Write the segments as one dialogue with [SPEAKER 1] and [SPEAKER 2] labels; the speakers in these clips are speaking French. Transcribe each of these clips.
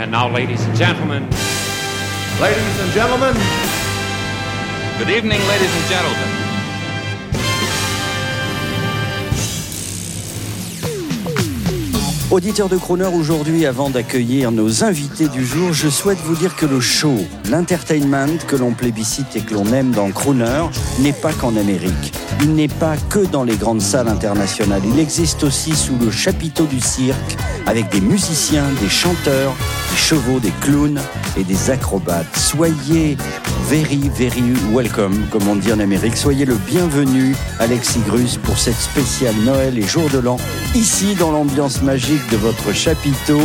[SPEAKER 1] And now, ladies and gentlemen.
[SPEAKER 2] Ladies and gentlemen.
[SPEAKER 3] Good evening, ladies and gentlemen.
[SPEAKER 4] Auditeur de Croner, aujourd'hui, avant d'accueillir nos invités du jour, je souhaite vous dire que le show, l'entertainment que l'on plébiscite et que l'on aime dans Crooner n'est pas qu'en Amérique. Il n'est pas que dans les grandes salles internationales. Il existe aussi sous le chapiteau du cirque, avec des musiciens, des chanteurs, des chevaux, des clowns et des acrobates. Soyez very, very welcome, comme on dit en Amérique. Soyez le bienvenu, Alexis Grus, pour cette spéciale Noël et Jour de l'An, ici dans l'ambiance magique de votre chapiteau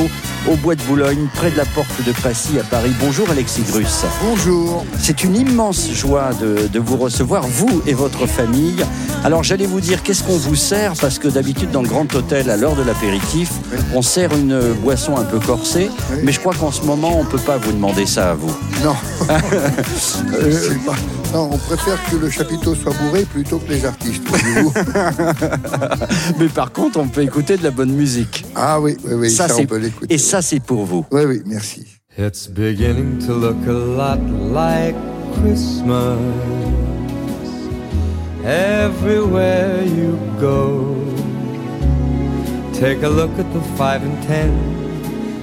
[SPEAKER 4] au Bois de Boulogne, près de la porte de Passy à Paris. Bonjour Alexis Grus.
[SPEAKER 5] Bonjour.
[SPEAKER 4] C'est une immense joie de, de, vous recevoir, vous et votre famille. Alors j'allais vous dire qu'est-ce qu'on vous sert, parce que d'habitude dans le grand hôtel, à l'heure de l'apéritif, oui. on sert une boisson un peu corsée, oui. mais je crois qu'en ce moment, on ne peut pas vous demander ça à vous.
[SPEAKER 5] Non. euh, pas... Non, on préfère que le chapiteau soit bourré plutôt que les artistes.
[SPEAKER 4] mais par contre, on peut écouter de la bonne musique.
[SPEAKER 5] Ah Ah oui, oui, oui,
[SPEAKER 4] ça,
[SPEAKER 5] ça on peut l'écouter.
[SPEAKER 4] Et ça, c'est pour vous.
[SPEAKER 5] Oui, oui, merci.
[SPEAKER 6] It's beginning to look a lot like Christmas everywhere you go. Take a look at the five and ten,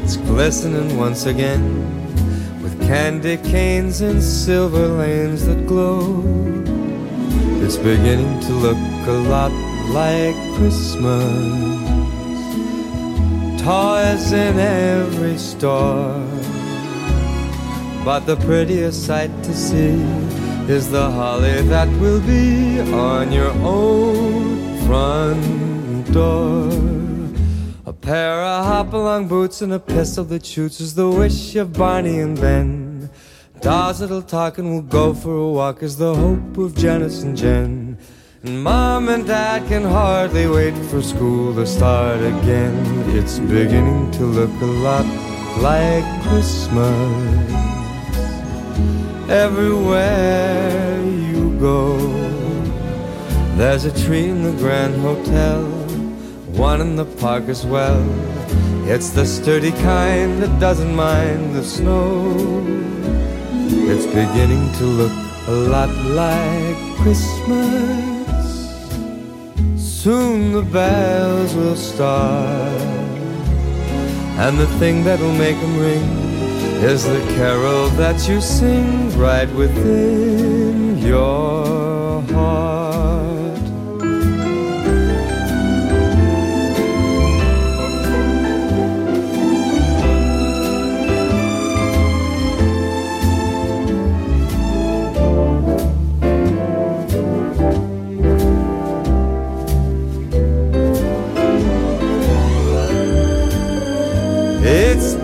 [SPEAKER 6] it's glistening once again with candy canes and silver lanes that glow. It's beginning to look a lot like Christmas. Toys in every store. But the prettiest sight to see is the holly that will be on your own front door. A pair of hop-along boots and a pistol that shoots is the wish of Barney and Ben. Dolls that'll talk and will go for a walk is the hope of Janice and Jen. And mom and dad can hardly wait for school to start again. It's beginning to look a lot like Christmas everywhere you go. There's a tree in the Grand Hotel, one in the park as well. It's the sturdy kind that doesn't mind the snow. It's beginning to look a lot like Christmas. Soon the bells will start, and the thing that'll make them ring is the carol that you sing right within your heart.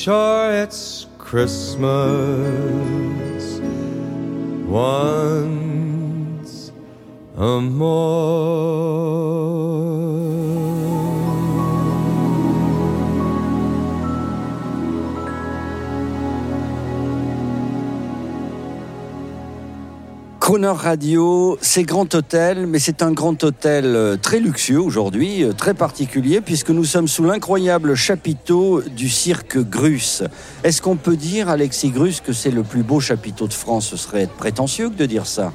[SPEAKER 6] Sure, it's Christmas once a more.
[SPEAKER 4] Crooner Radio, c'est Grand Hôtel, mais c'est un grand hôtel euh, très luxueux aujourd'hui, euh, très particulier, puisque nous sommes sous l'incroyable chapiteau du cirque Grus. Est-ce qu'on peut dire, Alexis Grus, que c'est le plus beau chapiteau de France? Ce serait être prétentieux que de dire ça.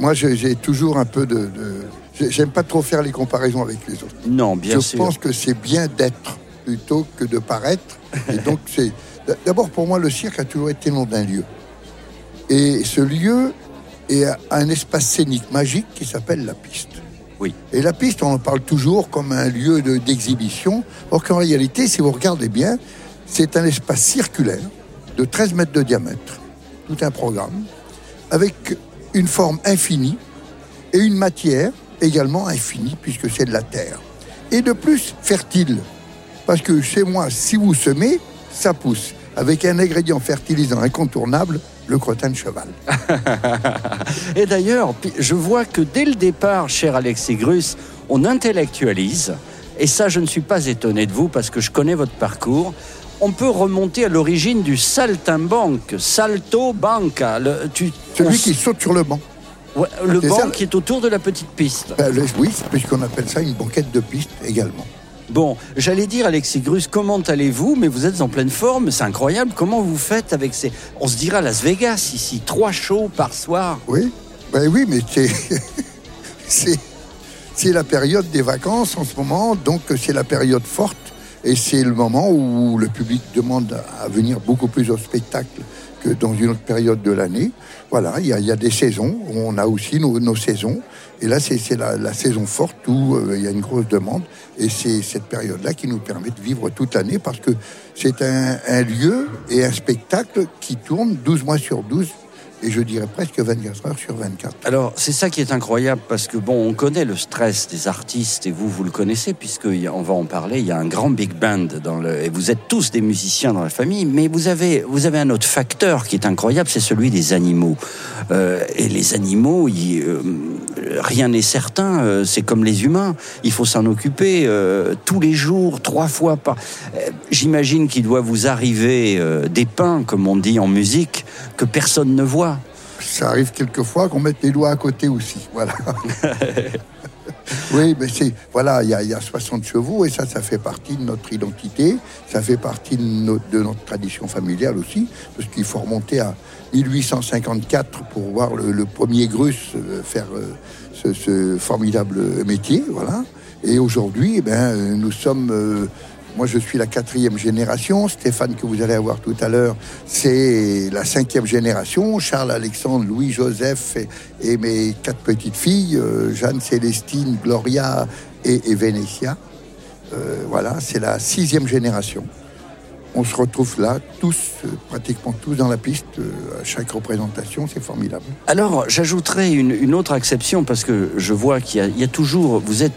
[SPEAKER 5] Moi, j'ai toujours un peu de. de... J'aime pas trop faire les comparaisons avec les autres.
[SPEAKER 4] Non, bien
[SPEAKER 5] Je
[SPEAKER 4] sûr.
[SPEAKER 5] Je pense que c'est bien d'être plutôt que de paraître. Et donc, c'est. D'abord, pour moi, le cirque a toujours été le nom d'un lieu. Et ce lieu est un espace scénique magique qui s'appelle la piste.
[SPEAKER 4] Oui.
[SPEAKER 5] Et la piste, on en parle toujours comme un lieu d'exhibition, or qu'en réalité, si vous regardez bien, c'est un espace circulaire de 13 mètres de diamètre, tout un programme, avec une forme infinie et une matière également infinie, puisque c'est de la terre. Et de plus, fertile, parce que chez moi, si vous semez, ça pousse. avec un ingrédient fertilisant incontournable, le crottin de cheval.
[SPEAKER 4] Et d'ailleurs, je vois que dès le départ, cher Alexis Grus, on intellectualise. Et ça, je ne suis pas étonné de vous parce que je connais votre parcours. On peut remonter à l'origine du saltimbanque, salto banca. Le, tu,
[SPEAKER 5] Celui
[SPEAKER 4] on
[SPEAKER 5] qui saute sur le banc.
[SPEAKER 4] Ouais, le banc
[SPEAKER 5] ça.
[SPEAKER 4] qui est autour de la petite piste.
[SPEAKER 5] Ben, le- oui, puisqu'on appelle ça une banquette de piste également.
[SPEAKER 4] Bon, j'allais dire Alexis Grus, comment allez-vous? Mais vous êtes en pleine forme, c'est incroyable. Comment vous faites avec ces... On se dirait à Las Vegas ici, trois shows par soir?
[SPEAKER 5] Oui, ben oui, mais c'est c'est la période des vacances en ce moment, donc c'est la période forte et c'est le moment où le public demande à venir beaucoup plus au spectacle dans une autre période de l'année. Voilà, il y, a, des saisons, on a aussi nos, saisons et là c'est la saison forte où euh, il y a une grosse demande et c'est cette période-là qui nous permet de vivre toute l'année parce que c'est un, un lieu et un spectacle qui tourne 12 mois sur 12 et je dirais presque 24 heures sur 24.
[SPEAKER 4] Alors, c'est ça qui est incroyable parce que, bon, on connaît le stress des artistes et vous, vous le connaissez puisqu'on va en parler. Il y a un grand big band et vous êtes tous des musiciens dans la famille, mais vous avez, vous avez un autre facteur qui est incroyable, c'est celui des animaux. Euh, et les animaux, euh, rien n'est certain, euh, c'est comme les humains. Il faut s'en occuper tous les jours, trois fois par. J'imagine qu'il doit vous arriver des pains, comme on dit en musique, que personne ne voit.
[SPEAKER 5] Ça arrive quelquefois qu'on mette les doigts à côté aussi. Voilà. oui, mais c'est. Voilà, il y, a- il y a 60 chevaux et ça, ça fait partie de notre identité. Ça fait partie de notre, tradition familiale aussi. Parce qu'il faut remonter à 1854 pour voir le, premier Grus euh, faire euh, ce, formidable métier. Voilà. Et aujourd'hui, eh ben, euh, nous sommes. Moi, je suis la quatrième génération. Stéphane, que vous allez avoir tout à l'heure, c'est la cinquième génération. Charles, Alexandre, Louis, Joseph et, mes quatre petites filles, euh, Jeanne, Célestine, Gloria et, et. Euh, voilà, c'est la sixième génération. On se retrouve là, tous, euh, pratiquement tous dans la piste, euh, à chaque représentation, c'est formidable.
[SPEAKER 4] Alors, j'ajouterai une, une autre exception parce que je vois qu'il y, a- il y a toujours. Vous êtes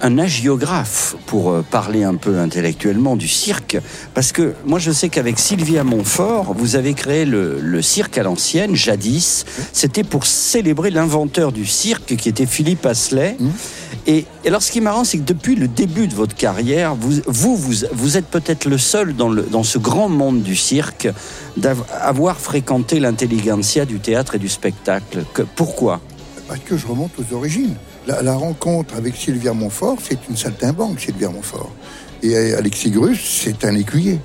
[SPEAKER 4] un agiographe pour euh, parler un peu intellectuellement du cirque. Parce que moi, je sais qu'avec Sylvia Montfort, vous avez créé le, le cirque à l'ancienne, jadis. C'était pour célébrer l'inventeur du cirque qui était Philippe Asselet. Et, et alors, ce qui est marrant, c'est que depuis le début de votre carrière, vous, vous, vous, vous êtes peut-être le seul dans, le, dans ce grand monde du cirque d'avoir fréquenté l'intelligentsia du théâtre et du spectacle. Que- pourquoi?
[SPEAKER 5] Parce que je remonte aux origines. La, rencontre avec Sylvia Montfort, c'est une saltimbanque, Sylvia Montfort. Et euh, Alexis Grus, c'est un écuyer.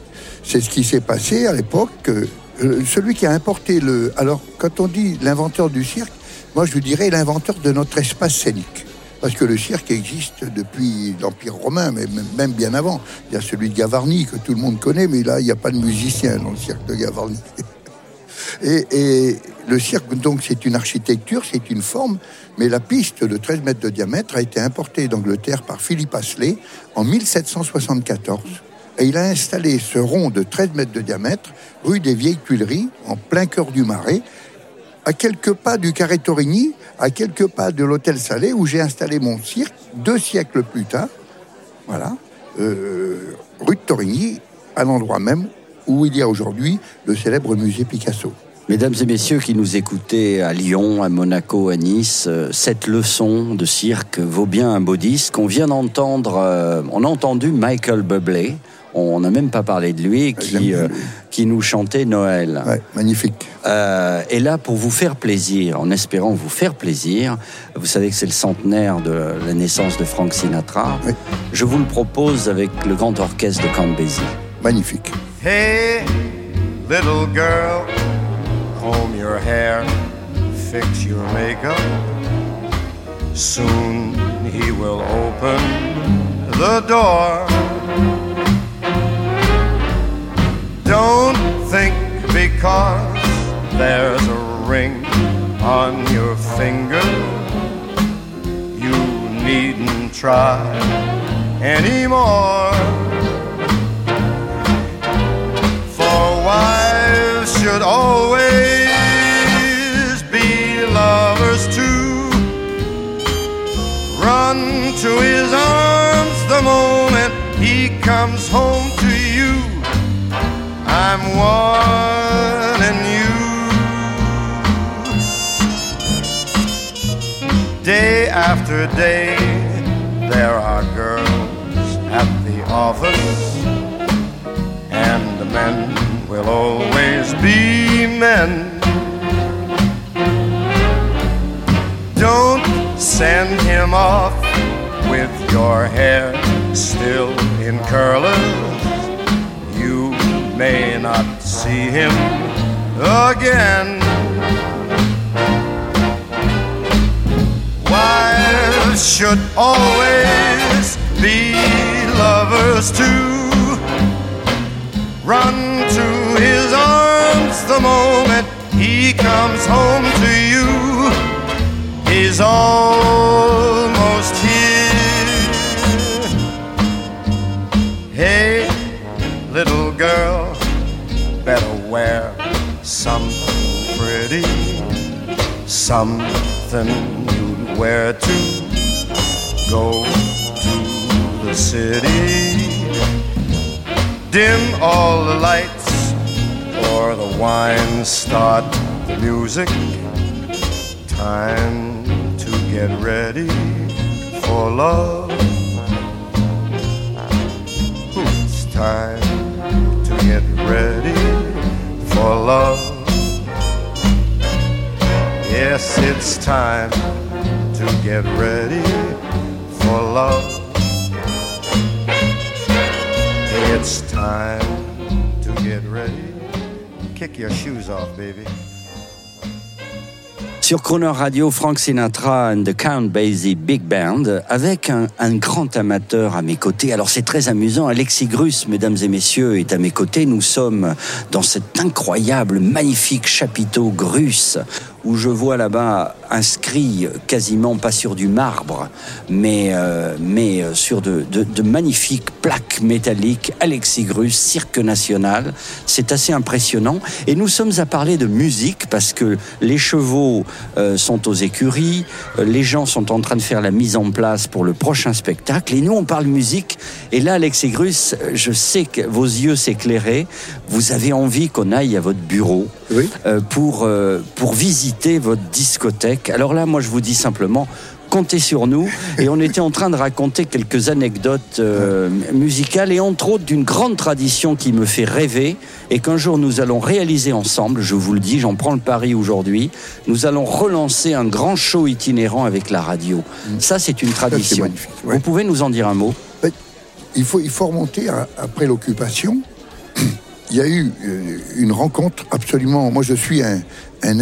[SPEAKER 5] C'est ce qui s'est passé à l'époque. euh, euh, celui qui a importé le. Alors, quand on dit l'inventeur du cirque, moi je dirais l'inventeur de notre espace scénique. Parce que le cirque existe depuis l'Empire romain, mais même- bien avant. Il y a celui de Gavarnie que tout le monde connaît, mais là, il n'y a pas de musicien dans le cirque de Gavarnie. Et, et le cirque, donc, c'est une architecture, c'est une forme, mais la piste de 13 mètres de diamètre a été importée d'Angleterre par Philippe Asselet en 1774. Et il a installé ce rond de 13 mètres de diamètre rue des Vieilles Tuileries, en plein cœur du Marais, à quelques pas du Carré Torigny, à quelques pas de l'Hôtel Salé, où j'ai installé mon cirque deux siècles plus tard. Voilà, euh, rue de Torigny, à l'endroit même où il y a aujourd'hui le célèbre musée Picasso.
[SPEAKER 4] Mesdames et messieurs qui nous écoutez à Lyon, à Monaco, à Nice, euh, cette leçon de cirque vaut bien un beau disque. On vient d'entendre, euh, on a entendu Michael Bublé, on n'a même pas parlé de lui, qui, euh, qui nous chantait Noël.
[SPEAKER 5] Ouais, magnifique.
[SPEAKER 4] Euh, et là, pour vous faire plaisir, en espérant vous faire plaisir, vous savez que c'est le centenaire de la naissance de Frank Sinatra,
[SPEAKER 5] Oui.
[SPEAKER 4] je vous le propose avec le grand orchestre de Count Basie.
[SPEAKER 5] Magnifique.
[SPEAKER 2] Hey, little girl, comb your hair, fix your makeup. Soon he will open the door. Don't think because there's a ring on your finger, you needn't try anymore. For wives should always be lovers too. Run to his arms the moment he comes home to you. I'm
[SPEAKER 7] one and you. Day after day, there are girls at the office, and the men will always be men. Don't send him off with your hair still in curlers. May not see him again. Wives should always be lovers too. Run to his arms the moment he comes home to you. Something you'd wear to go to the city. Dim all the lights, or the wine start the music. Time to get ready for love. It's time to get ready for love. Yes, it's time to get ready for love. It's time to get ready. Kick your shoes off, baby.
[SPEAKER 4] Sur Croner Radio, Frank Sinatra and the Count Basie Big Band, avec un, un grand amateur à mes côtés. Alors c'est très amusant, Alexis Grus, mesdames et messieurs, est à mes côtés. Nous sommes dans cet incroyable, magnifique chapiteau Grus, où je vois là-bas inscrit quasiment pas sur du marbre, mais, euh, mais euh, sur de, de, de magnifiques plaques métalliques. Alexis Grus, Cirque National. C'est assez impressionnant. Et nous sommes à parler de musique parce que les chevaux euh, sont aux écuries, les gens sont en train de faire la mise en place pour le prochain spectacle. Et nous, on parle musique. Et là, Alexis Grus, je sais que vos yeux s'éclairaient. Vous avez envie qu'on aille à votre bureau
[SPEAKER 5] Oui.
[SPEAKER 4] euh, pour, pour visiter votre discothèque. Alors là, moi, je vous dis simplement, comptez sur nous. Et on était en train de raconter quelques anecdotes euh, musicales et entre autres d'une grande tradition qui me fait rêver et qu'un jour nous allons réaliser ensemble. Je vous le dis, j'en prends le pari aujourd'hui. Nous allons relancer un grand show itinérant avec la radio. Ça, c'est une tradition.
[SPEAKER 5] ouais.
[SPEAKER 4] Vous pouvez nous en dire un mot?
[SPEAKER 5] Ben, il, faut, il faut remonter à- après l'occupation. Il y a eu euh, une rencontre absolument. Moi, je suis un, un,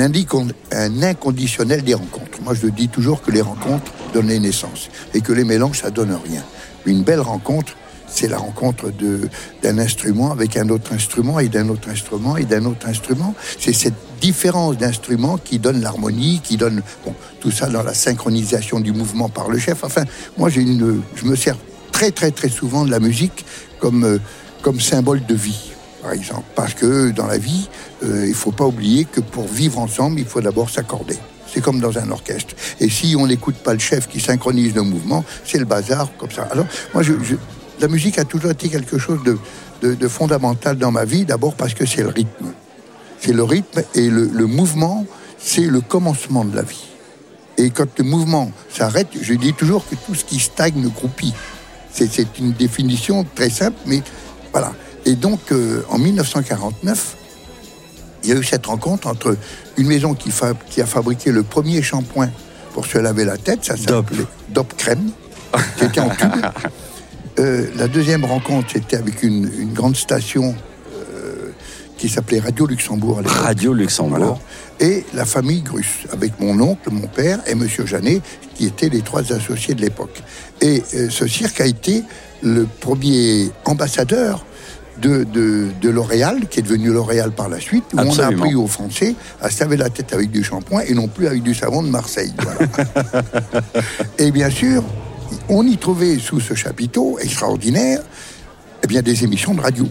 [SPEAKER 5] inconditionnel des rencontres. Moi, je dis toujours que les rencontres donnent les naissances et que les mélanges, ça donne rien. Une belle rencontre, c'est la rencontre d'un instrument avec un autre instrument et d'un autre instrument et d'un autre instrument. C'est cette différence d'instruments qui donne l'harmonie, qui donne tout ça dans la synchronisation du mouvement par le chef. Enfin, moi, une, je me sers très très très souvent de la musique comme, euh, comme symbole de vie, par exemple. Parce que dans la vie, euh, il ne faut pas oublier que pour vivre ensemble, il faut d'abord s'accorder. C'est comme dans un orchestre. Et si on n'écoute pas le chef qui synchronise le mouvement, c'est le bazar comme ça. Alors, moi, la musique a toujours été quelque chose de, fondamental dans ma vie, d'abord parce que c'est le rythme. C'est le rythme et le, le mouvement, c'est le commencement de la vie. Et quand le mouvement s'arrête, je dis toujours que tout ce qui stagne croupit. C'est une définition très simple, mais voilà. Et donc, euh, en 1949, il y a eu cette rencontre entre une maison qui, fa- qui a fabriqué le premier shampoing pour se laver la tête, ça s'appelait Dop Crème, qui était en tube. Euh, la deuxième rencontre, c'était avec une, une grande station euh, qui s'appelait Radio Luxembourg. à l'époque.
[SPEAKER 4] Radio Luxembourg.
[SPEAKER 5] Voilà. Et la famille Grus, avec mon oncle, mon père et Monsieur Janet, qui étaient les trois associés de l'époque. Et euh, ce cirque a été le premier ambassadeur de, de, de L'Oréal, qui est devenu L'Oréal par la suite, où on a appris aux Français à se laver la tête avec du shampoing et non plus avec du savon de Marseille. Voilà. et bien sûr, on y trouvait sous ce chapiteau extraordinaire eh bien, des émissions de radio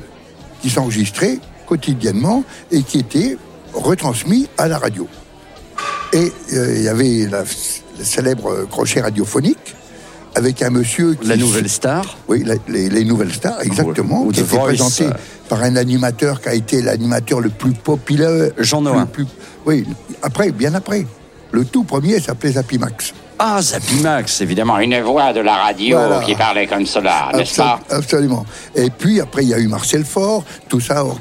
[SPEAKER 5] qui s'enregistraient quotidiennement et qui étaient retransmises à la radio. Et euh, il y avait la, le célèbre crochet radiophonique avec un monsieur qui...
[SPEAKER 4] La nouvelle star
[SPEAKER 5] Oui, la- les, les nouvelles stars, exactement,
[SPEAKER 4] Ou
[SPEAKER 5] qui
[SPEAKER 4] The
[SPEAKER 5] était présenté par un animateur qui a été l'animateur le plus populaire.
[SPEAKER 4] Jean
[SPEAKER 5] plus- Oui, après, bien après. Le tout premier s'appelait Zapimax.
[SPEAKER 4] Ah, Zapimax, évidemment.
[SPEAKER 1] Une voix de la radio
[SPEAKER 5] Voilà.
[SPEAKER 1] qui parlait comme cela, n'est-ce pas?
[SPEAKER 5] Absol- Absolument. Et puis après, il y a eu Marcel Faure, tout ça or-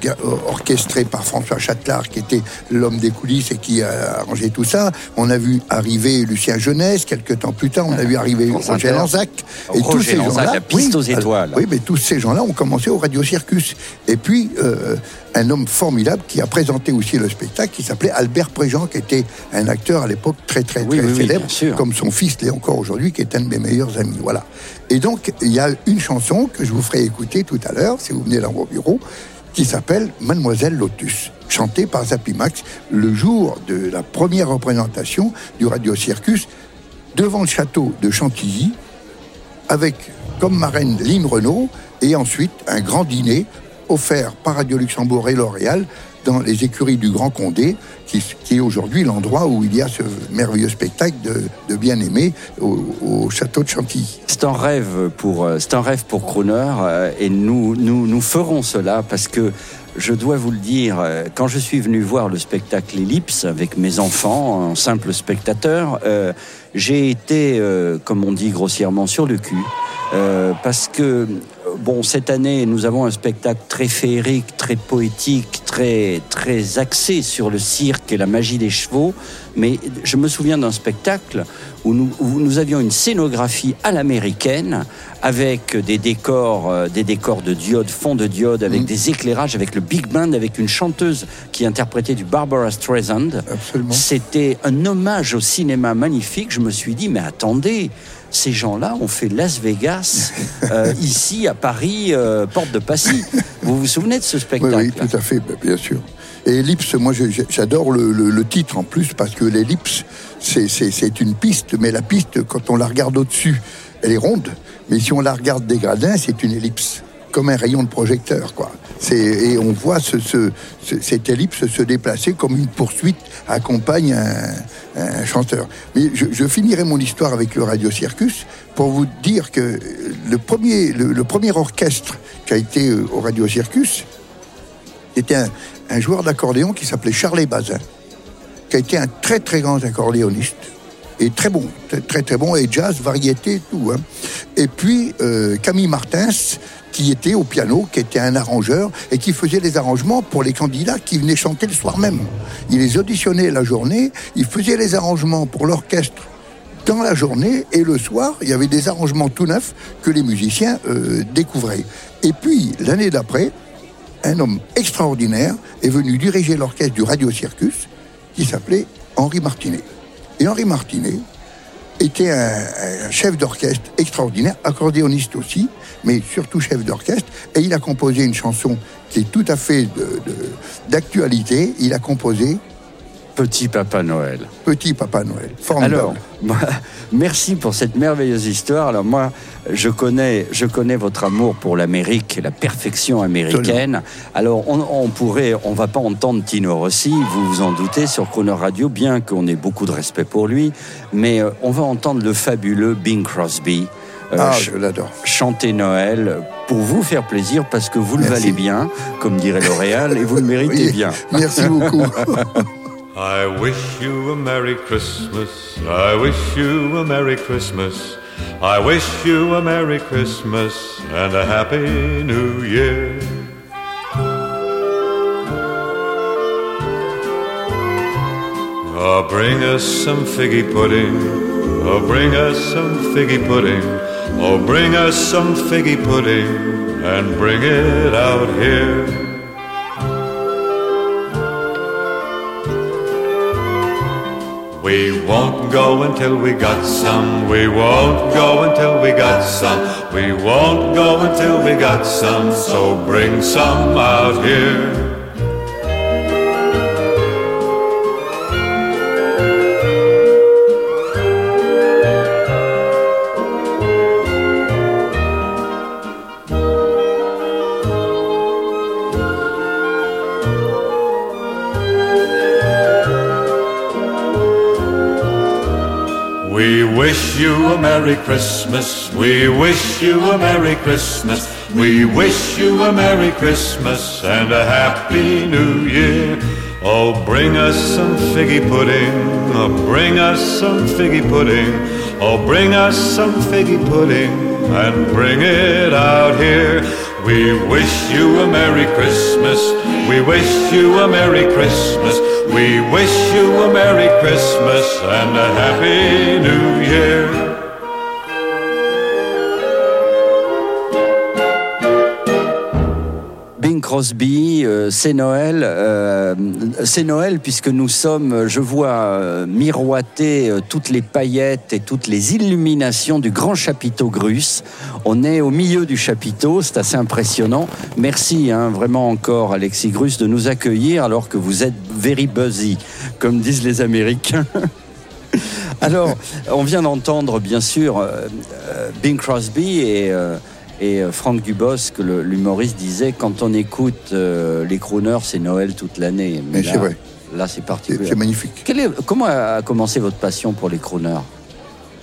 [SPEAKER 5] orchestré par François Châtelard, qui était l'homme des coulisses et qui a arrangé tout ça. On a vu arriver Lucien Jeunesse, quelques temps plus tard, on a vu arriver Roger. Lanzac. Et
[SPEAKER 4] Roger
[SPEAKER 5] tous ces gens-là.
[SPEAKER 4] la piste aux étoiles.
[SPEAKER 5] Oui, mais tous ces gens-là ont commencé au Radio Circus. Et puis, euh, un homme formidable qui a présenté aussi le spectacle, qui s'appelait Albert Préjean, qui était un acteur à l'époque très, très,
[SPEAKER 4] Oui,
[SPEAKER 5] très
[SPEAKER 4] oui, oui,
[SPEAKER 5] célèbre, comme son fils l'est encore aujourd'hui, qui est un de mes meilleurs amis. Voilà. Et donc, il y a une chanson que je vous ferai écouter tout à l'heure, si vous venez dans vos bureaux, qui s'appelle Mademoiselle Lotus, chantée par Zapimax le jour de la première représentation du Radio Circus devant le château de Chantilly, avec comme marraine Lynn Renault, et ensuite un grand dîner offert par Radio Luxembourg et L'Oréal dans les écuries du Grand Condé, qui, est aujourd'hui l'endroit où il y a ce merveilleux spectacle de, bien-aimé au, au château de Chantilly.
[SPEAKER 4] C'est un rêve pour, euh, c'est un rêve pour Crooner euh, et nous, nous, nous ferons cela parce que je dois vous le dire, euh, quand je suis venu voir le spectacle Ellipse avec mes enfants, en simple spectateur, j'ai été, comme on dit grossièrement, sur le cul. Parce que, bon, cette année, nous avons un spectacle très féerique, très poétique, très, très axé sur le cirque et la magie des chevaux. Mais je me souviens d'un spectacle où nous, où nous avions une scénographie à l'américaine avec des décors, euh, des décors de diode, fond de diode, avec des éclairages, avec le big band, avec une chanteuse qui interprétait du Barbara Streisand.
[SPEAKER 5] Absolument.
[SPEAKER 4] C'était un hommage au cinéma magnifique. Je me suis dit, mais attendez, ces gens-là ont fait Las Vegas, euh, ici à Paris, euh, porte de Passy. Vous vous souvenez de ce spectacle
[SPEAKER 5] oui, tout à fait, ben, bien sûr. Et Ellipse, moi j'adore le, le- le titre en plus parce que l'ellipse, c'est une piste, mais la piste, quand on la regarde au-dessus, elle est ronde, mais si on la regarde des gradins, c'est une ellipse, comme un rayon de projecteur, quoi. Et on voit ce, ce- ce- cette ellipse se déplacer comme une poursuite accompagne un, chanteur. Mais je, finirai mon histoire avec le Radio Circus pour vous dire que le premier, le, premier orchestre qui a été euh, au Radio Circus, c'était un, joueur d'accordéon qui s'appelait Charles Bazin, qui a été un très très grand accordéoniste. Et très bon, très, très bon, et jazz, variété, tout. hein. Et puis euh, Camille Martins, qui était au piano, qui était un arrangeur, et qui faisait les arrangements pour les candidats qui venaient chanter le soir même. Il les auditionnait la journée, il faisait les arrangements pour l'orchestre dans la journée et le soir, il y avait des arrangements tout neufs que les musiciens euh, découvraient. Et puis, l'année d'après, un homme extraordinaire est venu diriger l'orchestre du Radio Circus qui s'appelait Henri Martinet. Et Henri Martinet était un, chef d'orchestre extraordinaire, accordéoniste aussi, mais surtout chef d'orchestre. Et il a composé une chanson qui est tout à fait d'actualité. Il a composé
[SPEAKER 4] Petit Papa Noël.
[SPEAKER 5] Petit Papa Noël. Formidable.
[SPEAKER 4] Alors, merci pour cette merveilleuse histoire. Alors moi, je connais, je connais votre amour pour l'Amérique, la perfection américaine. Alors on, on pourrait, on va pas entendre Tino Rossi, vous vous en doutez, sur Croner Radio, bien qu'on ait beaucoup de respect pour lui, mais euh, on va entendre le fabuleux Bing Crosby. euh,
[SPEAKER 5] ah, je l'adore.
[SPEAKER 4] chanter Noël pour vous faire plaisir parce que vous le
[SPEAKER 5] Merci.
[SPEAKER 4] valez bien, comme dirait L'Oréal, et vous le méritez
[SPEAKER 5] Oui,
[SPEAKER 4] bien.
[SPEAKER 5] Merci beaucoup.
[SPEAKER 8] I wish you a Merry Christmas. I wish you a Merry Christmas. I wish you a Merry Christmas and a Happy New Year. Oh, bring us some figgy pudding. Oh, bring us some figgy pudding. Oh, bring us some figgy pudding and bring it out here. We won't go until we got some. We won't go until we got some. We won't go until we got some. So bring some out here. You a Merry Christmas. We wish you a Merry Christmas. We wish you a Merry Christmas and a Happy New Year. Oh, bring us some figgy pudding. Oh, bring us some figgy pudding. Oh, bring us some figgy pudding and bring it out here. We wish you a Merry Christmas. We wish you a Merry Christmas. We wish you a Merry Christmas and a Happy New Year.
[SPEAKER 4] Crosby, euh, c'est Noël. euh, c'est Noël puisque nous sommes, je vois euh, miroiter toutes les paillettes et toutes les illuminations du grand chapiteau Grus. On est au milieu du chapiteau, c'est assez impressionnant. Merci hein, vraiment encore Alexis Grus de nous accueillir alors que vous êtes very busy, comme disent les Américains. Alors, on vient d'entendre bien sûr Bing Crosby et, et euh, Franck Dubosc, l'humoriste, disait quand on écoute euh, les crooners, c'est Noël toute l'année.
[SPEAKER 5] Mais
[SPEAKER 4] là,
[SPEAKER 5] c'est vrai.
[SPEAKER 4] Là, c'est particulier.
[SPEAKER 5] c'est magnifique.
[SPEAKER 4] Est- comment a commencé votre passion pour les crooners?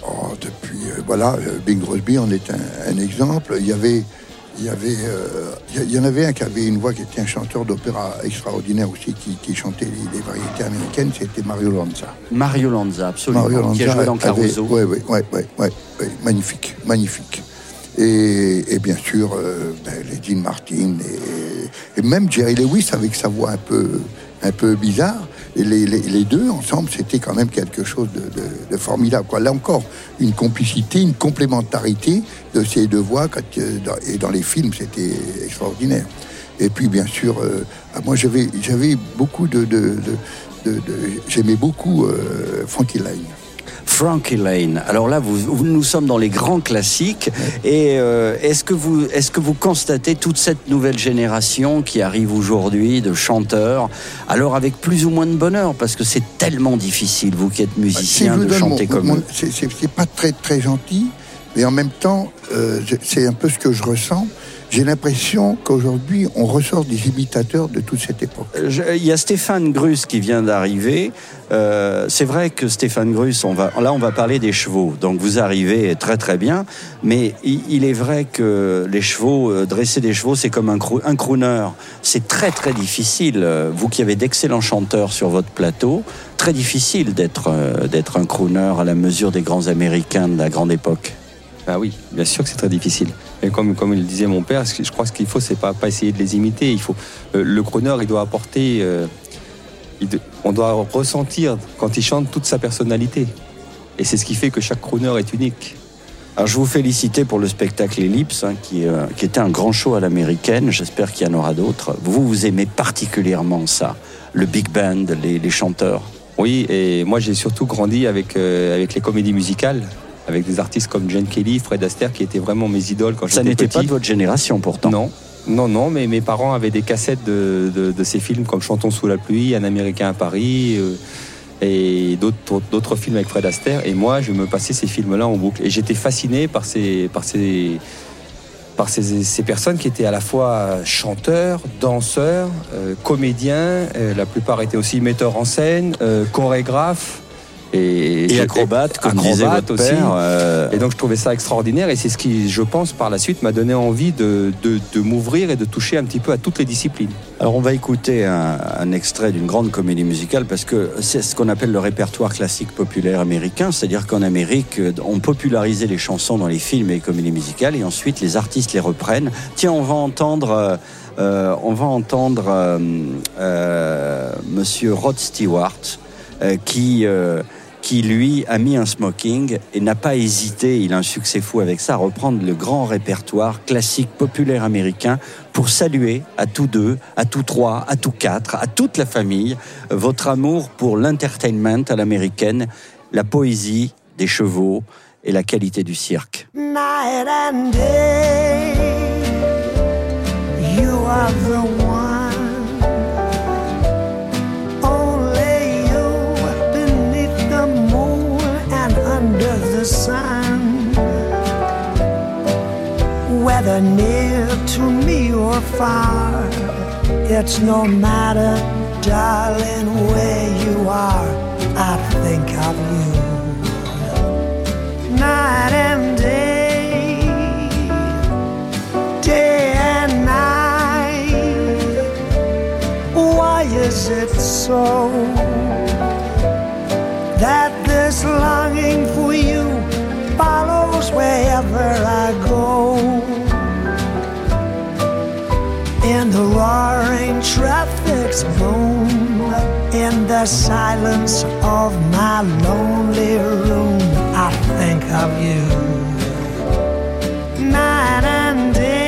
[SPEAKER 5] Oh, depuis, euh, voilà, Bing Crosby en est un, un exemple. Il y avait, il y avait, euh, il y- en avait un qui avait une voix qui était un chanteur d'opéra extraordinaire aussi, qui, qui chantait les, les variétés américaines, c'était Mario Lanza.
[SPEAKER 4] Mario Lanza, absolument.
[SPEAKER 5] Mario
[SPEAKER 4] qui a
[SPEAKER 5] Lanza
[SPEAKER 4] joué dans Caruso.
[SPEAKER 5] ouais, ouais, ouais, magnifique, magnifique. Et, bien sûr, euh, ben, les Dean Martin et, même Jerry Lewis avec sa voix un peu, un peu bizarre. Et les, deux ensemble, c'était quand même quelque chose de, formidable. Quoi. Là encore, une complicité, une complémentarité de ces deux voix. euh, et dans les films, c'était extraordinaire. Et puis, bien sûr, euh, ah, moi, j'avais, beaucoup de... j'aimais beaucoup Frankie Lane.
[SPEAKER 4] Frankie Lane. Alors là, vous, vous- nous sommes dans les grands classiques. Et euh, est-ce que vous, est-ce que vous constatez toute cette nouvelle génération qui arrive aujourd'hui de chanteurs, alors avec plus ou moins de bonheur, parce que c'est tellement difficile, vous qui êtes
[SPEAKER 5] Si
[SPEAKER 4] musicien, de chanter
[SPEAKER 5] mon-
[SPEAKER 4] comme
[SPEAKER 5] mon-
[SPEAKER 4] eux.
[SPEAKER 5] c'est- pas très très gentil, mais en même temps, euh, c'est un peu ce que je ressens. J'ai l'impression qu'aujourd'hui, on ressort des imitateurs de toute cette époque.
[SPEAKER 4] Je- Il y a Stéphane Grus qui vient d'arriver. Euh, c'est vrai que Stéphane Grus, on va, là on va parler des chevaux. Donc vous arrivez très très bien, mais il, est vrai que les chevaux, euh, dresser des chevaux, c'est comme un, croo- un crooner. C'est très très difficile. Euh, Vous qui avez d'excellents chanteurs sur votre plateau, très difficile d'être euh, d'être un crooner à la mesure des grands Américains de la grande époque.
[SPEAKER 9] Ah oui, bien sûr que c'est très difficile. Et comme, comme il disait mon père, je crois que ce qu'il faut, c'est pas, pas essayer de les imiter. Il faut, euh, le crooner, il doit apporter. euh, il de- on doit ressentir, quand il chante, toute sa personnalité. Et c'est ce qui fait que chaque crooner est unique.
[SPEAKER 4] Alors je vous félicite pour le spectacle Ellipse, hein, qui, euh, qui était un grand show à l'américaine. J'espère qu'il y en aura d'autres. Vous, vous aimez particulièrement ça, le big band, les, les chanteurs?
[SPEAKER 9] Oui, et moi j'ai surtout grandi avec, avec les comédies musicales, avec des artistes comme Jane Kelly, Fred Astaire, qui étaient vraiment mes idoles quand
[SPEAKER 4] Ça
[SPEAKER 9] j'étais
[SPEAKER 4] n'était
[SPEAKER 9] petit.
[SPEAKER 4] pas de votre génération pourtant.
[SPEAKER 9] Non, non, non, mais mes parents avaient des cassettes de, de- de ces films comme Chantons sous la pluie, Un Américain à Paris euh, et d'autres films avec Fred Astaire. Et moi, je me passais ces films-là en boucle. Et j'étais fasciné par ces, par ces, par ces, ces personnes qui étaient à la fois chanteurs, danseurs, euh, comédiens. euh, la plupart étaient aussi metteurs en scène, chorégraphes. Et,
[SPEAKER 4] acrobate, comme
[SPEAKER 9] acrobate
[SPEAKER 4] disait votre
[SPEAKER 9] aussi.
[SPEAKER 4] père. euh,
[SPEAKER 9] Et donc je trouvais ça extraordinaire et c'est ce qui, je pense, par la suite m'a donné envie de, de- de m'ouvrir et de toucher un petit peu à toutes les disciplines.
[SPEAKER 4] Alors on va écouter un, un extrait d'une grande comédie musicale parce que c'est ce qu'on appelle le répertoire classique populaire américain, c'est-à-dire qu'en Amérique, on popularisait les chansons dans les films et les comédies musicales et ensuite les artistes les reprennent. Tiens, on va entendre, euh, euh, on va entendre euh, Monsieur Rod Stewart qui qui lui a mis un smoking et n'a pas hésité, il a un succès fou avec ça, à reprendre le grand répertoire classique populaire américain pour saluer à tous deux, à tous trois, à tous quatre, à toute la famille, votre amour pour l'entertainment à l'américaine, la poésie des chevaux et la qualité du cirque.
[SPEAKER 10] Sun. Whether near to me or far, it's no matter, darling, where you are. I think of you. night and day, day and night. Why is it so traffic's boom, in the silence of my lonely room, I think of you. Night and day,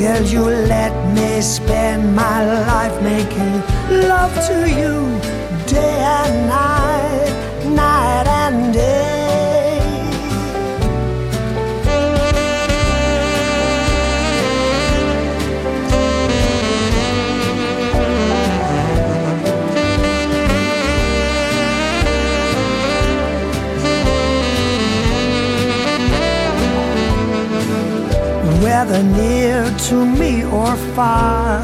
[SPEAKER 10] till you let me spend my life making love to you day and night, night and day. whether to me or far.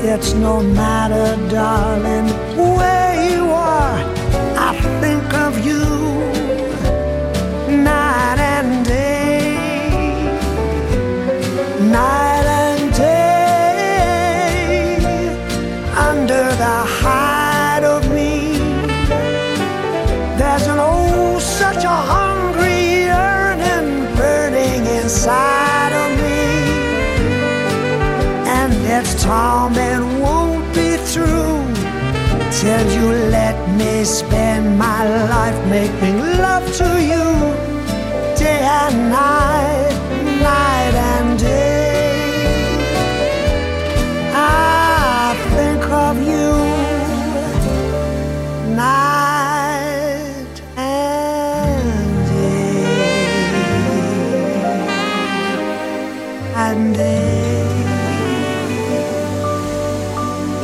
[SPEAKER 10] It's no matter, darling, where you are. I think of you till you let me spend my life making love to you day and night,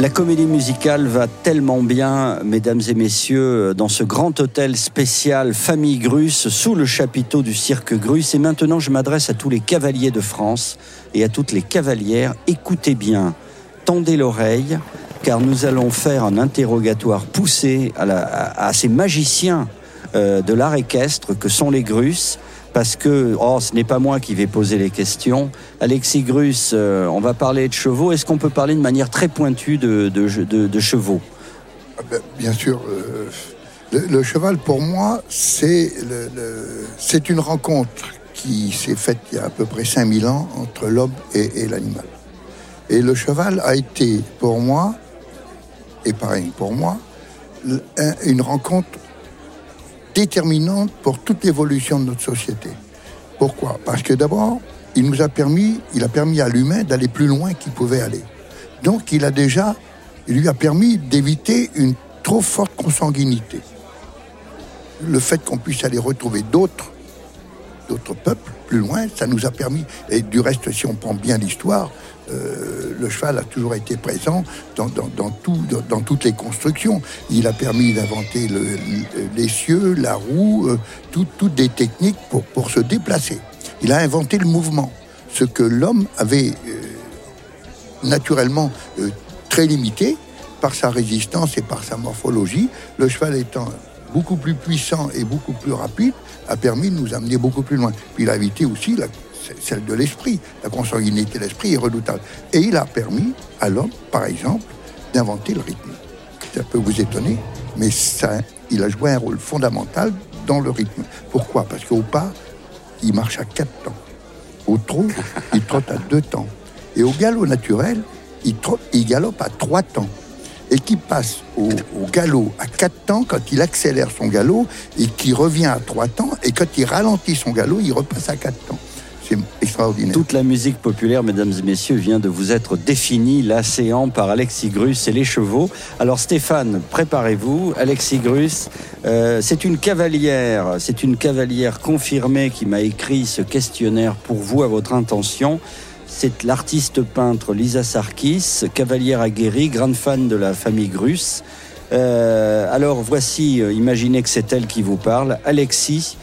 [SPEAKER 4] La comédie musicale va tellement bien, mesdames et messieurs, dans ce grand hôtel spécial Famille Grus, sous le chapiteau du cirque Grus. Et maintenant, je m'adresse à tous les cavaliers de France et à toutes les cavalières. Écoutez bien, tendez l'oreille, car nous allons faire un interrogatoire poussé à ces magiciens euh, de l'art équestre que sont les Grus. Parce que, oh, ce n'est pas moi qui vais poser les questions. Alexis Grus, euh, on va parler de chevaux. Est-ce qu'on peut parler de manière très pointue de, chevaux?
[SPEAKER 5] Ah ben, Bien sûr, euh, le, cheval pour moi, c'est une rencontre qui s'est faite il y a à peu près 5000 ans entre l'homme et, l'animal. Et le cheval a été pour moi, et pareil pour moi, une rencontre déterminante pour toute l'évolution de notre société. Pourquoi? Parce que d'abord, il nous a permis, il a permis à l'humain d'aller plus loin qu'il pouvait aller. Donc il a déjà, il lui a permis d'éviter une trop forte consanguinité. Le fait qu'on puisse aller retrouver d'autres, d'autres peuples plus loin, ça nous a permis, et du reste, si on prend bien l'histoire, euh, le cheval a toujours été présent dans, tout- dans- toutes les constructions. Il a permis d'inventer le- le- les cieux, la roue, euh, tout- toutes des techniques pour, se déplacer. Il a inventé le mouvement, ce que l'homme avait euh, naturellement très limité par sa résistance et par sa morphologie. Le cheval étant beaucoup plus puissant et beaucoup plus rapide, a permis de nous amener beaucoup plus loin. Puis il a évité aussi la- celle de l'esprit. La consanguinité de l'esprit est redoutable. Et il a permis à l'homme, par exemple, d'inventer le rythme. Ça peut vous étonner, mais ça, il a joué un rôle fondamental dans le rythme. Pourquoi? Parce qu'au pas, il marche à quatre temps. Au trot, il trotte à deux temps. Et au galop naturel, il, trotte, il galope à trois temps. Et qui passe au, au galop à quatre temps quand il accélère son galop et qui revient à trois temps. Et quand il ralentit son galop, il repasse à quatre temps.
[SPEAKER 4] Toute la musique populaire, mesdames et messieurs, vient de vous être définie, l'océan par Alexis Grus et les chevaux. Alors Stéphane, préparez-vous. Alexis Grus, euh, c'est une cavalière, c'est une cavalière confirmée qui m'a écrit ce questionnaire pour vous à votre intention. C'est l'artiste peintre Lisa Sarkis, cavalière aguerrie, grande fan de la famille Grus. Euh, alors voici, euh, imaginez que c'est elle qui vous parle, Alexis.